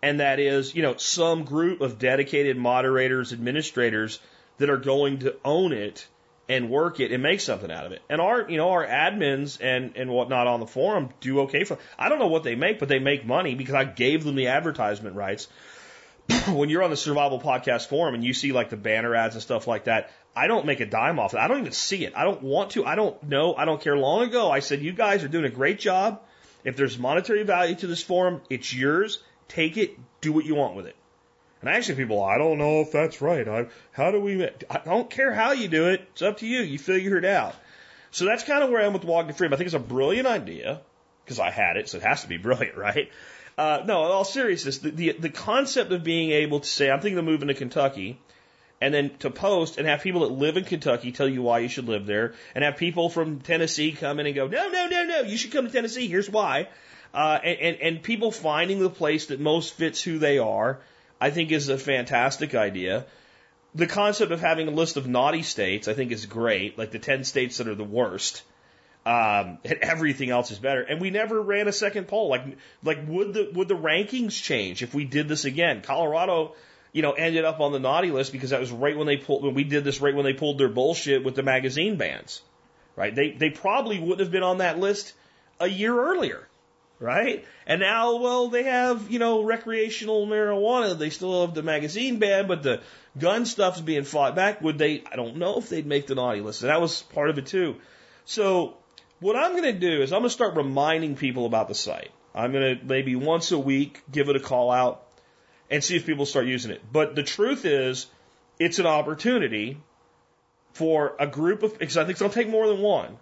and that is, you know, some group of dedicated moderators, administrators that are going to own it and work it and make something out of it. And our, you know, our admins and and whatnot on the forum do okay for. I don't know what they make, but they make money because I gave them the advertisement rights. when you're on the Survival Podcast forum and you see like the banner ads and stuff like that, I don't make a dime off it. I don't even see it. I don't want to. I don't know. I don't care. Long ago, I said, you guys are doing a great job. If there's monetary value to this forum, it's yours. Take it. Do what you want with it. And I actually, people, I don't know if that's right. I, how do we? I don't care how you do it. It's up to you. You figure it out. So that's kind of where I am with Walking Freedom. I think it's a brilliant idea because I had it, so it has to be brilliant, right? Uh, no, in all seriousness, the, the, the concept of being able to say, I'm thinking of moving to Kentucky, and then to post and have people that live in Kentucky tell you why you should live there, and have people from Tennessee come in and go, no, no, no, no, you should come to Tennessee. Here's why. Uh, and, and, and people finding the place that most fits who they are, I think is a fantastic idea. The concept of having a list of naughty states, I think is great, like the 10 states that are the worst. Um, and everything else is better. And we never ran a second poll. Like, like would the would the rankings change if we did this again? Colorado, you know, ended up on the naughty list because that was right when they pulled when we did this right when they pulled their bullshit with the magazine bans. Right? They they probably wouldn't have been on that list a year earlier. Right? And now, well, they have, you know, recreational marijuana. They still have the magazine ban, but the gun stuff's being fought back. Would they? I don't know if they'd make the naughty list. And that was part of it too. So What I'm going to do is I'm going to start reminding people about the site. I'm going to maybe once a week give it a call out and see if people start using it. But the truth is, it's an opportunity for a group of, because I think it's going to take more than one,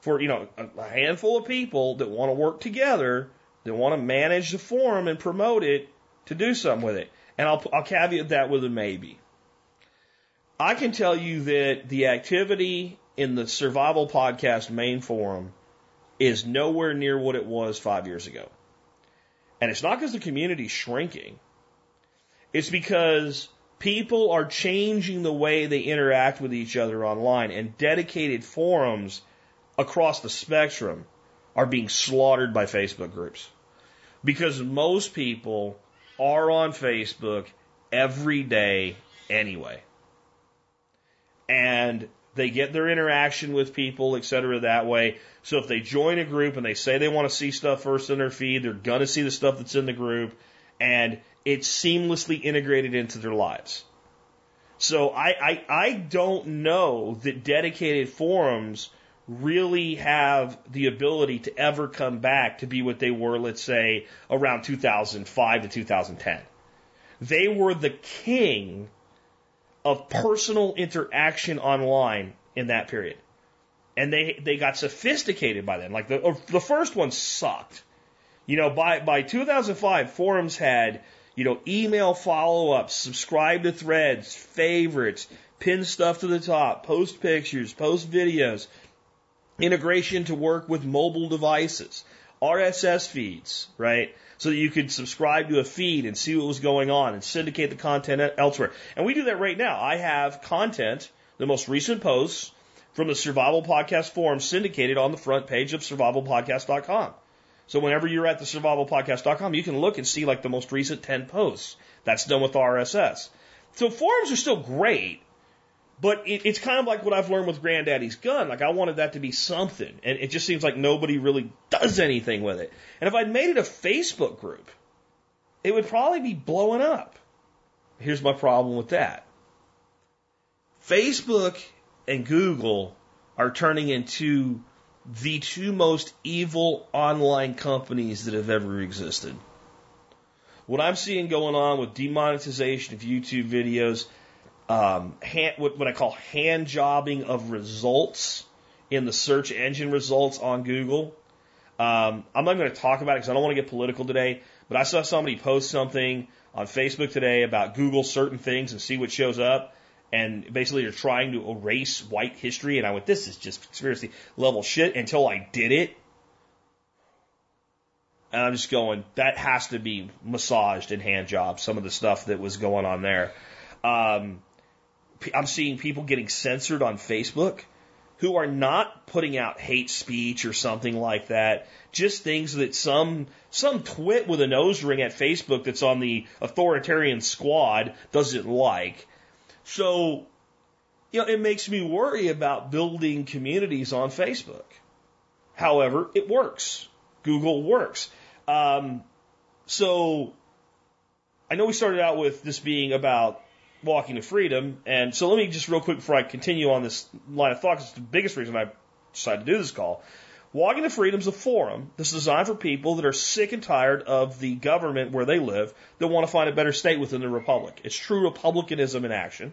for, you know, a, a handful of people that want to work together, that want to manage the forum and promote it to do something with it. And I'll, I'll caveat that with a maybe. I can tell you that the activity in the survival podcast main forum is nowhere near what it was five years ago. And it's not because the community's shrinking. It's because people are changing the way they interact with each other online and dedicated forums across the spectrum are being slaughtered by Facebook groups. Because most people are on Facebook every day anyway. And they get their interaction with people, et cetera, that way. So if they join a group and they say they want to see stuff first in their feed, they're going to see the stuff that's in the group and it's seamlessly integrated into their lives. So I, I, I don't know that dedicated forums really have the ability to ever come back to be what they were, let's say, around 2005 to 2010. They were the king of personal interaction online in that period. And they, they got sophisticated by then. Like the, uh, the first one sucked. You know, by, by 2005, forums had, you know, email follow ups, subscribe to threads, favorites, pin stuff to the top, post pictures, post videos, integration to work with mobile devices, RSS feeds, right? So that you could subscribe to a feed and see what was going on and syndicate the content elsewhere. And we do that right now. I have content, the most recent posts from the Survival Podcast Forum syndicated on the front page of survivalpodcast.com. So whenever you're at the survivalpodcast.com, you can look and see like the most recent 10 posts. That's done with RSS. So forums are still great, but it, it's kind of like what I've learned with Granddaddy's gun. Like I wanted that to be something, and it just seems like nobody really does anything with it. And if I'd made it a Facebook group, it would probably be blowing up. Here's my problem with that. Facebook and Google are turning into the two most evil online companies that have ever existed. What I'm seeing going on with demonetization of YouTube videos, um, hand, what, what I call hand jobbing of results in the search engine results on Google. Um, I'm not going to talk about it because I don't want to get political today, but I saw somebody post something on Facebook today about Google certain things and see what shows up. And basically, they're trying to erase white history. And I went, this is just conspiracy level shit until I did it. And I'm just going, that has to be massaged and hand jobs, some of the stuff that was going on there. Um, I'm seeing people getting censored on Facebook who are not putting out hate speech or something like that. Just things that some some twit with a nose ring at Facebook that's on the authoritarian squad doesn't like. So, you know, it makes me worry about building communities on Facebook. However, it works. Google works. Um, so, I know we started out with this being about walking to freedom, and so let me just real quick before I continue on this line of thought, because it's the biggest reason I decided to do this call. Walking to Freedom is a forum that's designed for people that are sick and tired of the government where they live that want to find a better state within the republic. It's true republicanism in action.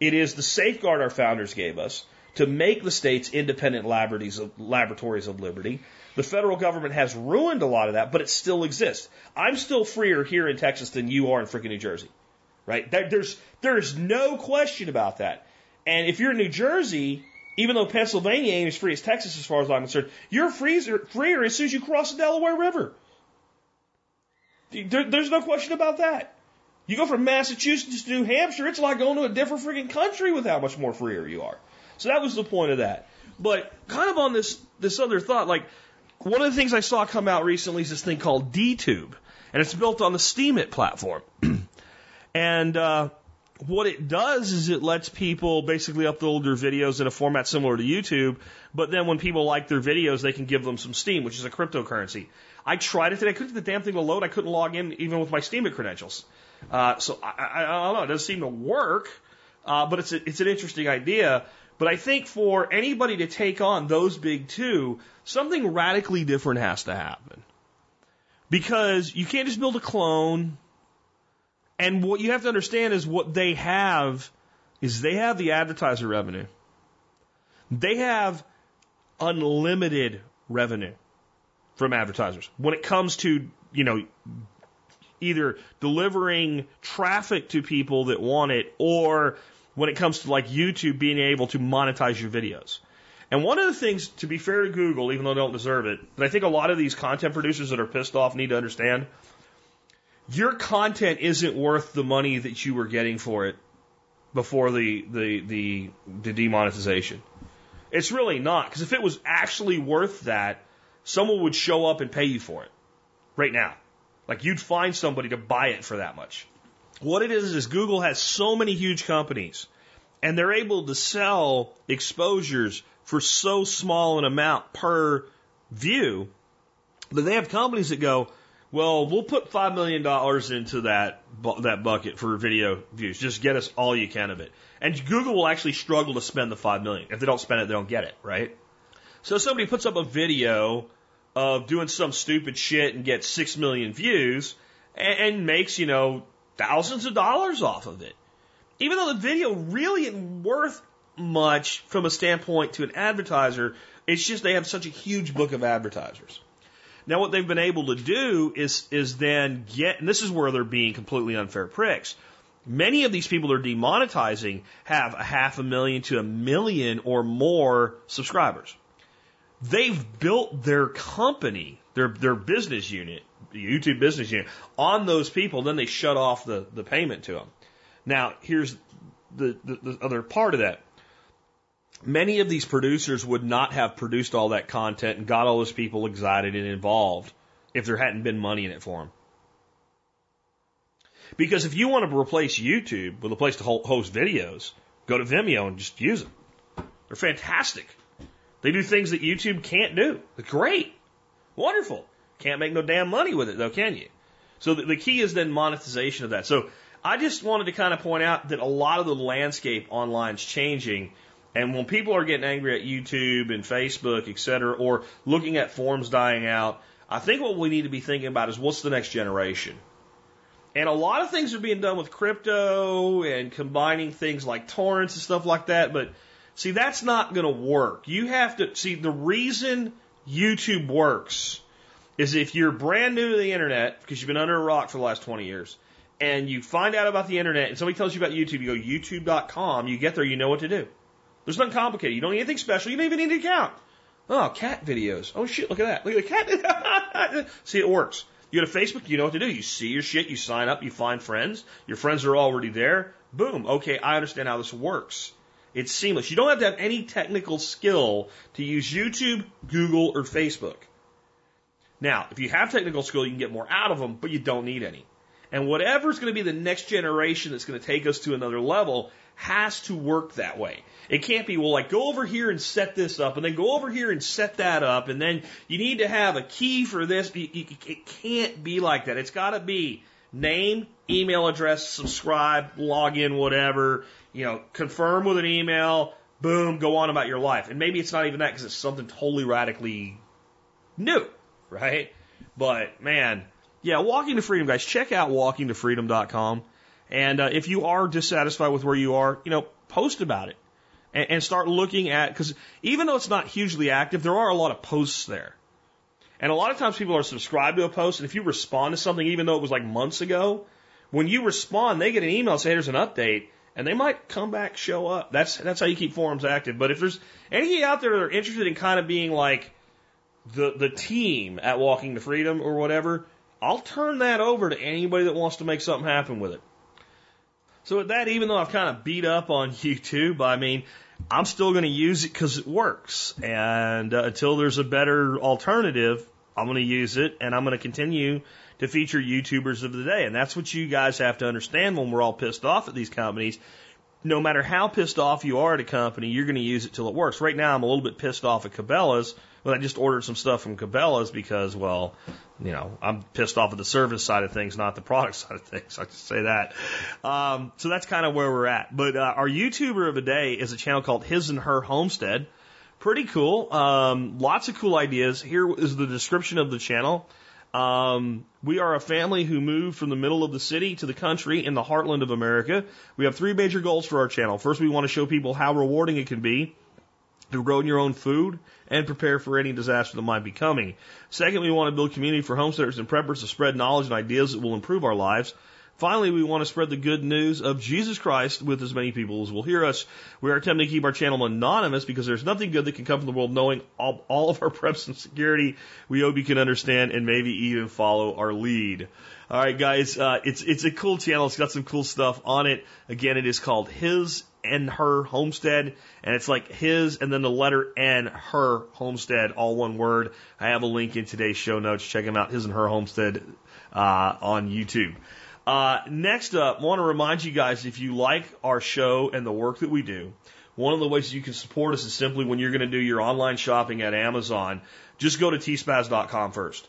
It is the safeguard our founders gave us to make the states independent laboratories of, laboratories of liberty. The federal government has ruined a lot of that, but it still exists. I'm still freer here in Texas than you are in freaking New Jersey. Right? There's, there's no question about that. And if you're in New Jersey, even though Pennsylvania ain't as free as Texas, as far as I'm concerned, you're freezer, freer as soon as you cross the Delaware River. There, there's no question about that. You go from Massachusetts to New Hampshire, it's like going to a different freaking country with how much more freer you are. So that was the point of that. But kind of on this this other thought, like one of the things I saw come out recently is this thing called DTube, and it's built on the Steemit platform. and uh, what it does is it lets people basically upload their videos in a format similar to YouTube, but then when people like their videos, they can give them some Steem, which is a cryptocurrency. I tried it today. I couldn't get the damn thing to load. I couldn't log in even with my Steem credentials. Uh, so I, I, I, don't know. It doesn't seem to work, uh, but it's a, it's an interesting idea. But I think for anybody to take on those big two, something radically different has to happen. Because you can't just build a clone. And what you have to understand is what they have is they have the advertiser revenue. They have unlimited revenue from advertisers. When it comes to, you know, either delivering traffic to people that want it or when it comes to like YouTube being able to monetize your videos. And one of the things, to be fair to Google, even though they don't deserve it, but I think a lot of these content producers that are pissed off need to understand your content isn't worth the money that you were getting for it before the, the, the, the demonetization. It's really not, because if it was actually worth that, someone would show up and pay you for it right now. Like you'd find somebody to buy it for that much. What it is is Google has so many huge companies and they're able to sell exposures for so small an amount per view that they have companies that go, well, we'll put five million dollars into that bu- that bucket for video views. Just get us all you can of it. And Google will actually struggle to spend the five million. If they don't spend it, they don't get it, right? So somebody puts up a video of doing some stupid shit and gets six million views and, and makes, you know, thousands of dollars off of it. Even though the video really isn't worth much from a standpoint to an advertiser, it's just they have such a huge book of advertisers. Now what they've been able to do is is then get and this is where they're being completely unfair pricks. Many of these people they're demonetizing have a half a million to a million or more subscribers. They've built their company, their their business unit, the YouTube business unit, on those people, then they shut off the, the payment to them. Now, here's the, the, the other part of that. Many of these producers would not have produced all that content and got all those people excited and involved if there hadn't been money in it for them. Because if you want to replace YouTube with a place to host videos, go to Vimeo and just use them. They're fantastic. They do things that YouTube can't do. They're great. Wonderful. Can't make no damn money with it though, can you? So the, key is then monetization of that. So I just wanted to kind of point out that a lot of the landscape online is changing. And when people are getting angry at YouTube and Facebook, et cetera, or looking at forums dying out, I think what we need to be thinking about is what's the next generation? And a lot of things are being done with crypto and combining things like torrents and stuff like that. But see, that's not going to work. You have to see the reason YouTube works is if you're brand new to the internet because you've been under a rock for the last 20 years and you find out about the internet and somebody tells you about YouTube, you go youtube.com, you get there, you know what to do. There's nothing complicated. You don't need anything special. You don't even need an account. Oh, cat videos. Oh shit, look at that. Look at the cat. See, it works. You go to Facebook, you know what to do. You see your shit, you sign up, you find friends. Your friends are already there. Boom. Okay, I understand how this works. It's seamless. You don't have to have any technical skill to use YouTube, Google, or Facebook. Now, if you have technical skill, you can get more out of them, but you don't need any. And whatever's going to be the next generation that's going to take us to another level has to work that way. It can't be, well, like go over here and set this up and then go over here and set that up and then you need to have a key for this. It can't be like that. It's got to be name, email address, subscribe, log in, whatever, you know, confirm with an email, boom, go on about your life. And maybe it's not even that because it's something totally radically new, right? But man, yeah, Walking to Freedom, guys, check out walkingtofreedom.com. And uh, if you are dissatisfied with where you are, you know, post about it and, and start looking at, because even though it's not hugely active, there are a lot of posts there. And a lot of times people are subscribed to a post, and if you respond to something, even though it was like months ago, when you respond, they get an email saying there's an update, and they might come back, show up. That's that's how you keep forums active. But if there's any out there that are interested in kind of being like the the team at Walking to Freedom or whatever, I'll turn that over to anybody that wants to make something happen with it. So with that, even though I've kind of beat up on YouTube, I mean, I'm still going to use it because it works. And uh, until there's a better alternative, I'm going to use it and I'm going to continue to feature YouTubers of the day. And that's what you guys have to understand when we're all pissed off at these companies. no matter how pissed off you are at a company, you're going to use it till it works. Right now, I'm a little bit pissed off at Cabela's, but I just ordered some stuff from Cabela's because, well, you know, I'm pissed off at the service side of things, not the product side of things. I just say that. Um, so that's kind of where we're at. But uh, our YouTuber of the day is a channel called His and Her Homestead. Pretty cool. Um, lots of cool ideas. Here is the description of the channel. Um, we are a family who moved from the middle of the city to the country in the heartland of America. We have three major goals for our channel. First, we want to show people how rewarding it can be to grow your own food and prepare for any disaster that might be coming. Second, we want to build community for homesteaders and preppers to spread knowledge and ideas that will improve our lives. Finally, we want to spread the good news of Jesus Christ with as many people as will hear us. We are attempting to keep our channel anonymous because there's nothing good that can come from the world knowing all, all of our preps and security. We hope you can understand and maybe even follow our lead. All right, guys, uh, it's it's a cool channel. It's got some cool stuff on it. Again, it is called His and Her Homestead, and it's like his and then the letter N, Her Homestead, all one word. I have a link in today's show notes. Check them out, His and Her Homestead uh, on YouTube. Uh, next up, want to remind you guys if you like our show and the work that we do, one of the ways you can support us is simply when you're going to do your online shopping at Amazon, just go to tspaz.com first.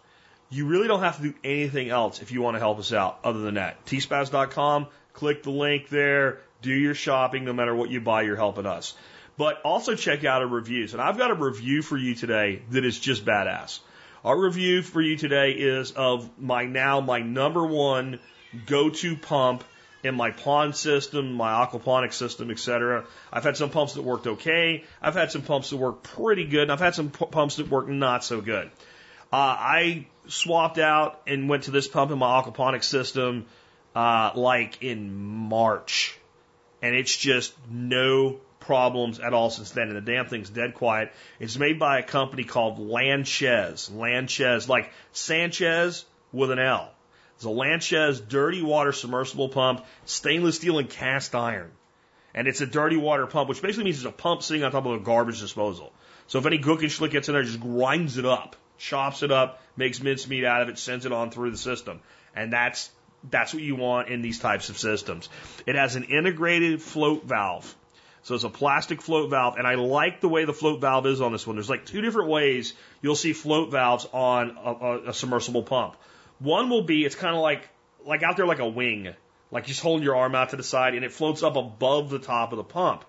You really don't have to do anything else if you want to help us out other than that. tspaz.com, click the link there, do your shopping. No matter what you buy, you're helping us. But also check out our reviews. And I've got a review for you today that is just badass. Our review for you today is of my now my number one go-to pump in my pond system, my aquaponics system, etc. I've had some pumps that worked okay. I've had some pumps that work pretty good, and I've had some pumps that work not so good. Uh, I swapped out and went to this pump in my aquaponics system uh, like in March, and it's just no problems at all since then. And the damn thing's dead quiet. It's made by a company called Lanchez. Lanchez, like Sanchez with an L. It's a Lanchez dirty water submersible pump, stainless steel and cast iron. And it's a dirty water pump, which basically means it's a pump sitting on top of a garbage disposal. So if any gook and schlick gets in there, it just grinds it up, chops it up, makes mincemeat out of it, sends it on through the system. And that's that's what you want in these types of systems. It has an integrated float valve. So it's a plastic float valve, and I like the way the float valve is on this one. There's like two different ways you'll see float valves on a, a, a submersible pump. One will be it's kind of like like out there like a wing, like just holding your arm out to the side, and it floats up above the top of the pump.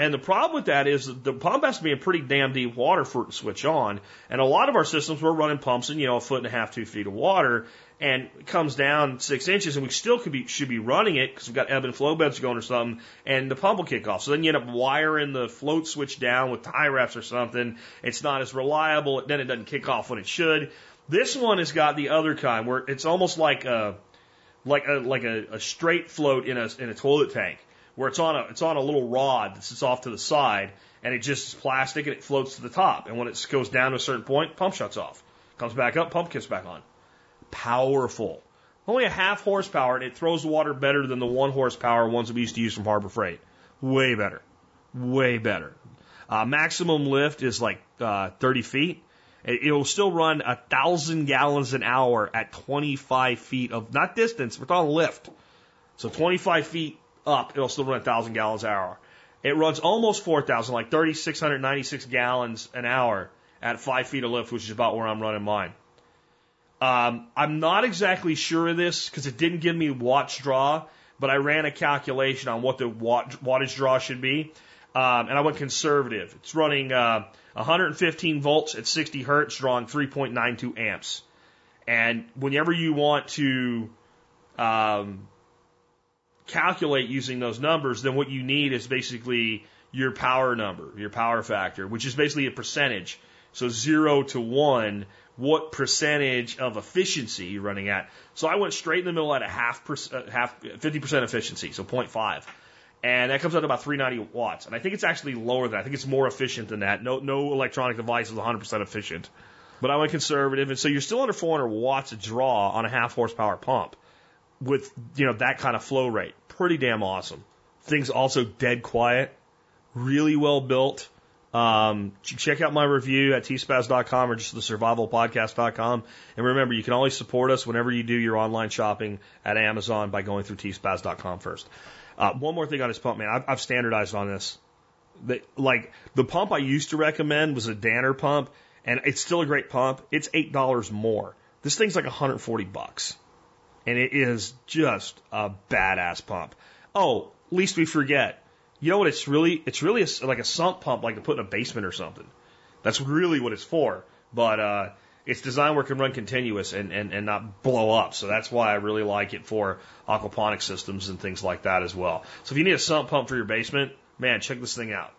And the problem with that is that the pump has to be in pretty damn deep water for it to switch on. And a lot of our systems, we're running pumps in, you know, a foot and a half, two feet of water, and it comes down six inches, and we still could be, should be running it because we've got ebb and flow beds going or something, and the pump will kick off. So then you end up wiring the float switch down with tie wraps or something. It's not as reliable. Then it doesn't kick off when it should. This one has got the other kind where it's almost like a like a like a, a straight float in a in a toilet tank where it's on a it's on a little rod that sits off to the side and it just is plastic and it floats to the top. And when it goes down to a certain point pump shuts off. Comes back up pump kicks back on. Powerful. Only a half horsepower and it throws the water better than the one horsepower ones that we used to use from Harbor Freight. Way better. Way better. Uh, maximum lift is like uh, 30 feet. It will still run a thousand gallons an hour at 25 feet of not distance, we're talking lift. So 25 feet up, it'll still run a thousand gallons an hour. It runs almost 4,000, like 3,696 gallons an hour at five feet of lift, which is about where I'm running mine. Um, I'm not exactly sure of this because it didn't give me watts draw, but I ran a calculation on what the watt, wattage draw should be. Um, and I went conservative. It's running uh, 115 volts at 60 hertz, drawing 3.92 amps. And whenever you want to um, calculate using those numbers, then what you need is basically your power number, your power factor, which is basically a percentage. So zero to one, what percentage of efficiency you're running at. So I went straight in the middle at a half, uh, half 50% efficiency, so 0.5 and that comes out to about 390 watts. And I think it's actually lower than that. I think it's more efficient than that. No, no electronic device is 100% efficient. But I went conservative, and so you're still under 400 watts of draw on a half horsepower pump with you know that kind of flow rate. Pretty damn awesome. Things also dead quiet, really well built. Um, check out my review at tspaz.com or just the survivalpodcast.com. And remember, you can always support us whenever you do your online shopping at Amazon by going through tspaz.com first. Uh, one more thing on this pump, man. I've, I've standardized on this. The, like the pump I used to recommend was a Danner pump, and it's still a great pump. It's eight dollars more. This thing's like 140 bucks, and it is just a badass pump. Oh, least we forget. You know what? It's really it's really a, like a sump pump, like to put in a basement or something. That's really what it's for. But uh, it's designed where it can run continuous and, and, and not blow up. So that's why I really like it for aquaponic systems and things like that as well. So if you need a sump pump for your basement, man, check this thing out.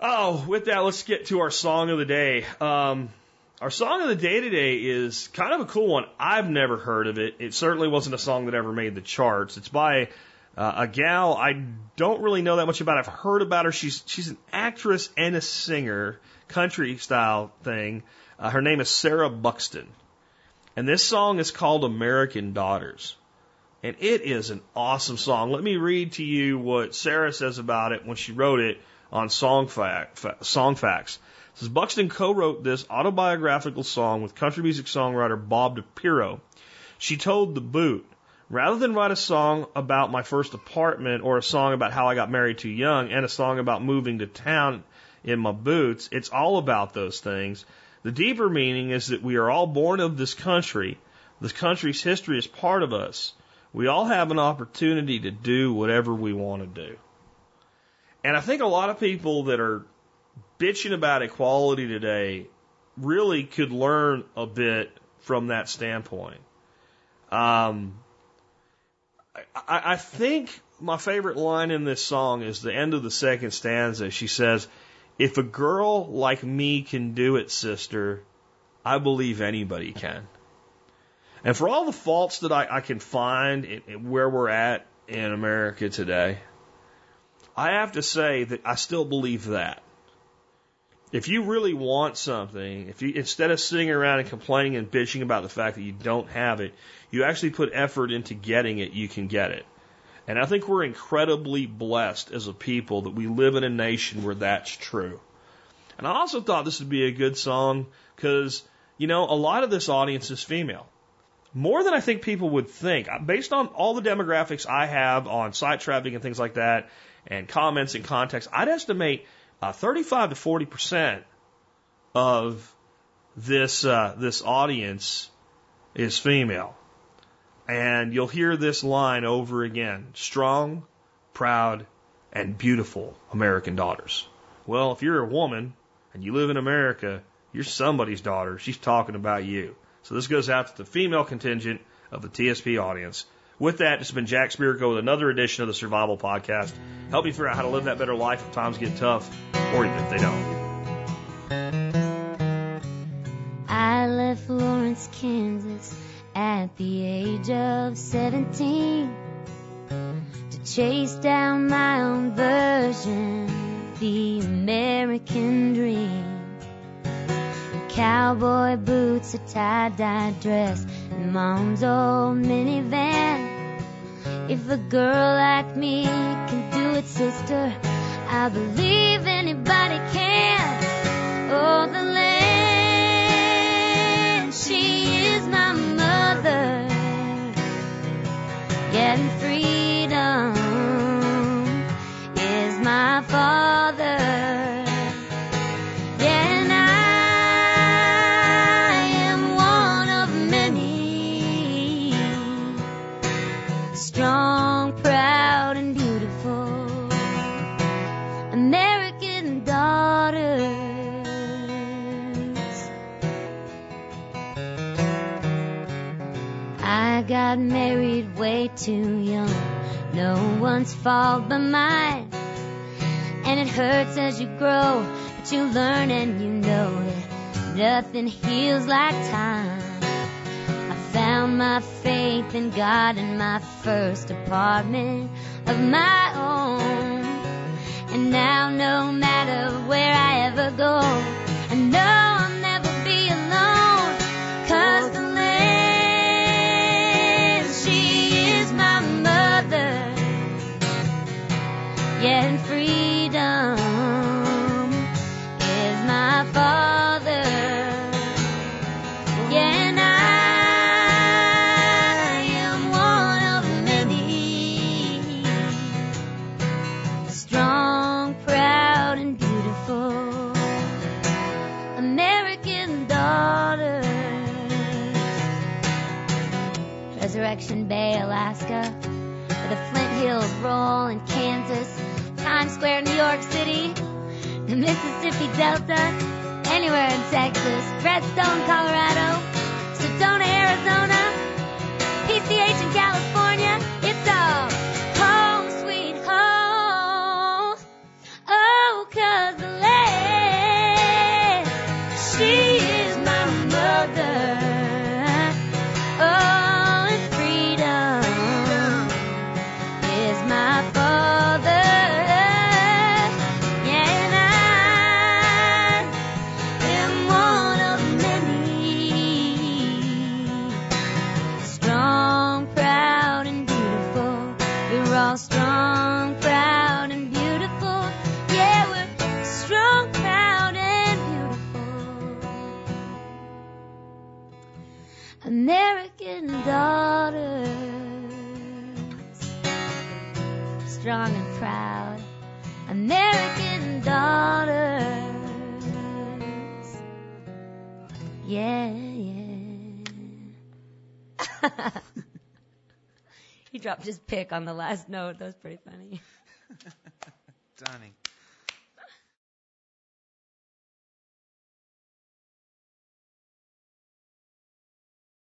Oh, with that, let's get to our song of the day. Um, our song of the day today is kind of a cool one. I've never heard of it. It certainly wasn't a song that ever made the charts. It's by uh, a gal I don't really know that much about. I've heard about her. She's she's an actress and a singer, country style thing. Uh, her name is Sarah Buxton. And this song is called American Daughters. And it is an awesome song. Let me read to you what Sarah says about it when she wrote it on Song, Song Facts. Says Buxton co-wrote this autobiographical song with country music songwriter Bob DiPiero. She told The Boot, rather than write a song about my first apartment or a song about how I got married too young and a song about moving to town in my boots, it's all about those things. The deeper meaning is that we are all born of this country. This country's history is part of us. We all have an opportunity to do whatever we want to do. And I think a lot of people that are bitching about equality today really could learn a bit from that standpoint. Um, I, I think my favorite line in this song is the end of the second stanza. She says, if a girl like me can do it, sister, I believe anybody can. And for all the faults that I, I can find in, in where we're at in America today, I have to say that I still believe that. If you really want something, if you instead of sitting around and complaining and bitching about the fact that you don't have it, you actually put effort into getting it, you can get it. And I think we're incredibly blessed as a people that we live in a nation where that's true. And I also thought this would be a good song because, you know, a lot of this audience is female. More than I think people would think. Based on all the demographics I have on site traffic and things like that, and comments and context, I'd estimate uh, 35 to 40 percent of this uh, this audience is female. And you'll hear this line over again strong, proud, and beautiful American daughters. Well, if you're a woman and you live in America, you're somebody's daughter. She's talking about you. So this goes out to the female contingent of the TSP audience. With that, has been Jack Spirko with another edition of the Survival Podcast. Help you figure out how to live that better life if times get tough, or even if they don't. I left Lawrence, Kansas at the age of 17 to chase down my own version the American dream. Cowboy boots, a tie-dye dress, and mom's old minivan. If a girl like me can do it, sister, I believe anybody can. Oh, the land, she is my mother. Getting freedom Strong, proud, and beautiful. American daughters. I got married way too young. No one's fault but mine. And it hurts as you grow, but you learn and you know that nothing heals like time. Found my faith in God in my first apartment of my own. And now no matter where I ever go, Resurrection Bay, Alaska, or the Flint Hills roll in Kansas, Times Square, New York City, the Mississippi Delta, anywhere in Texas, Redstone, Colorado, Sedona, Arizona, PCH in California, he dropped his pick on the last note. That was pretty funny. Stunning.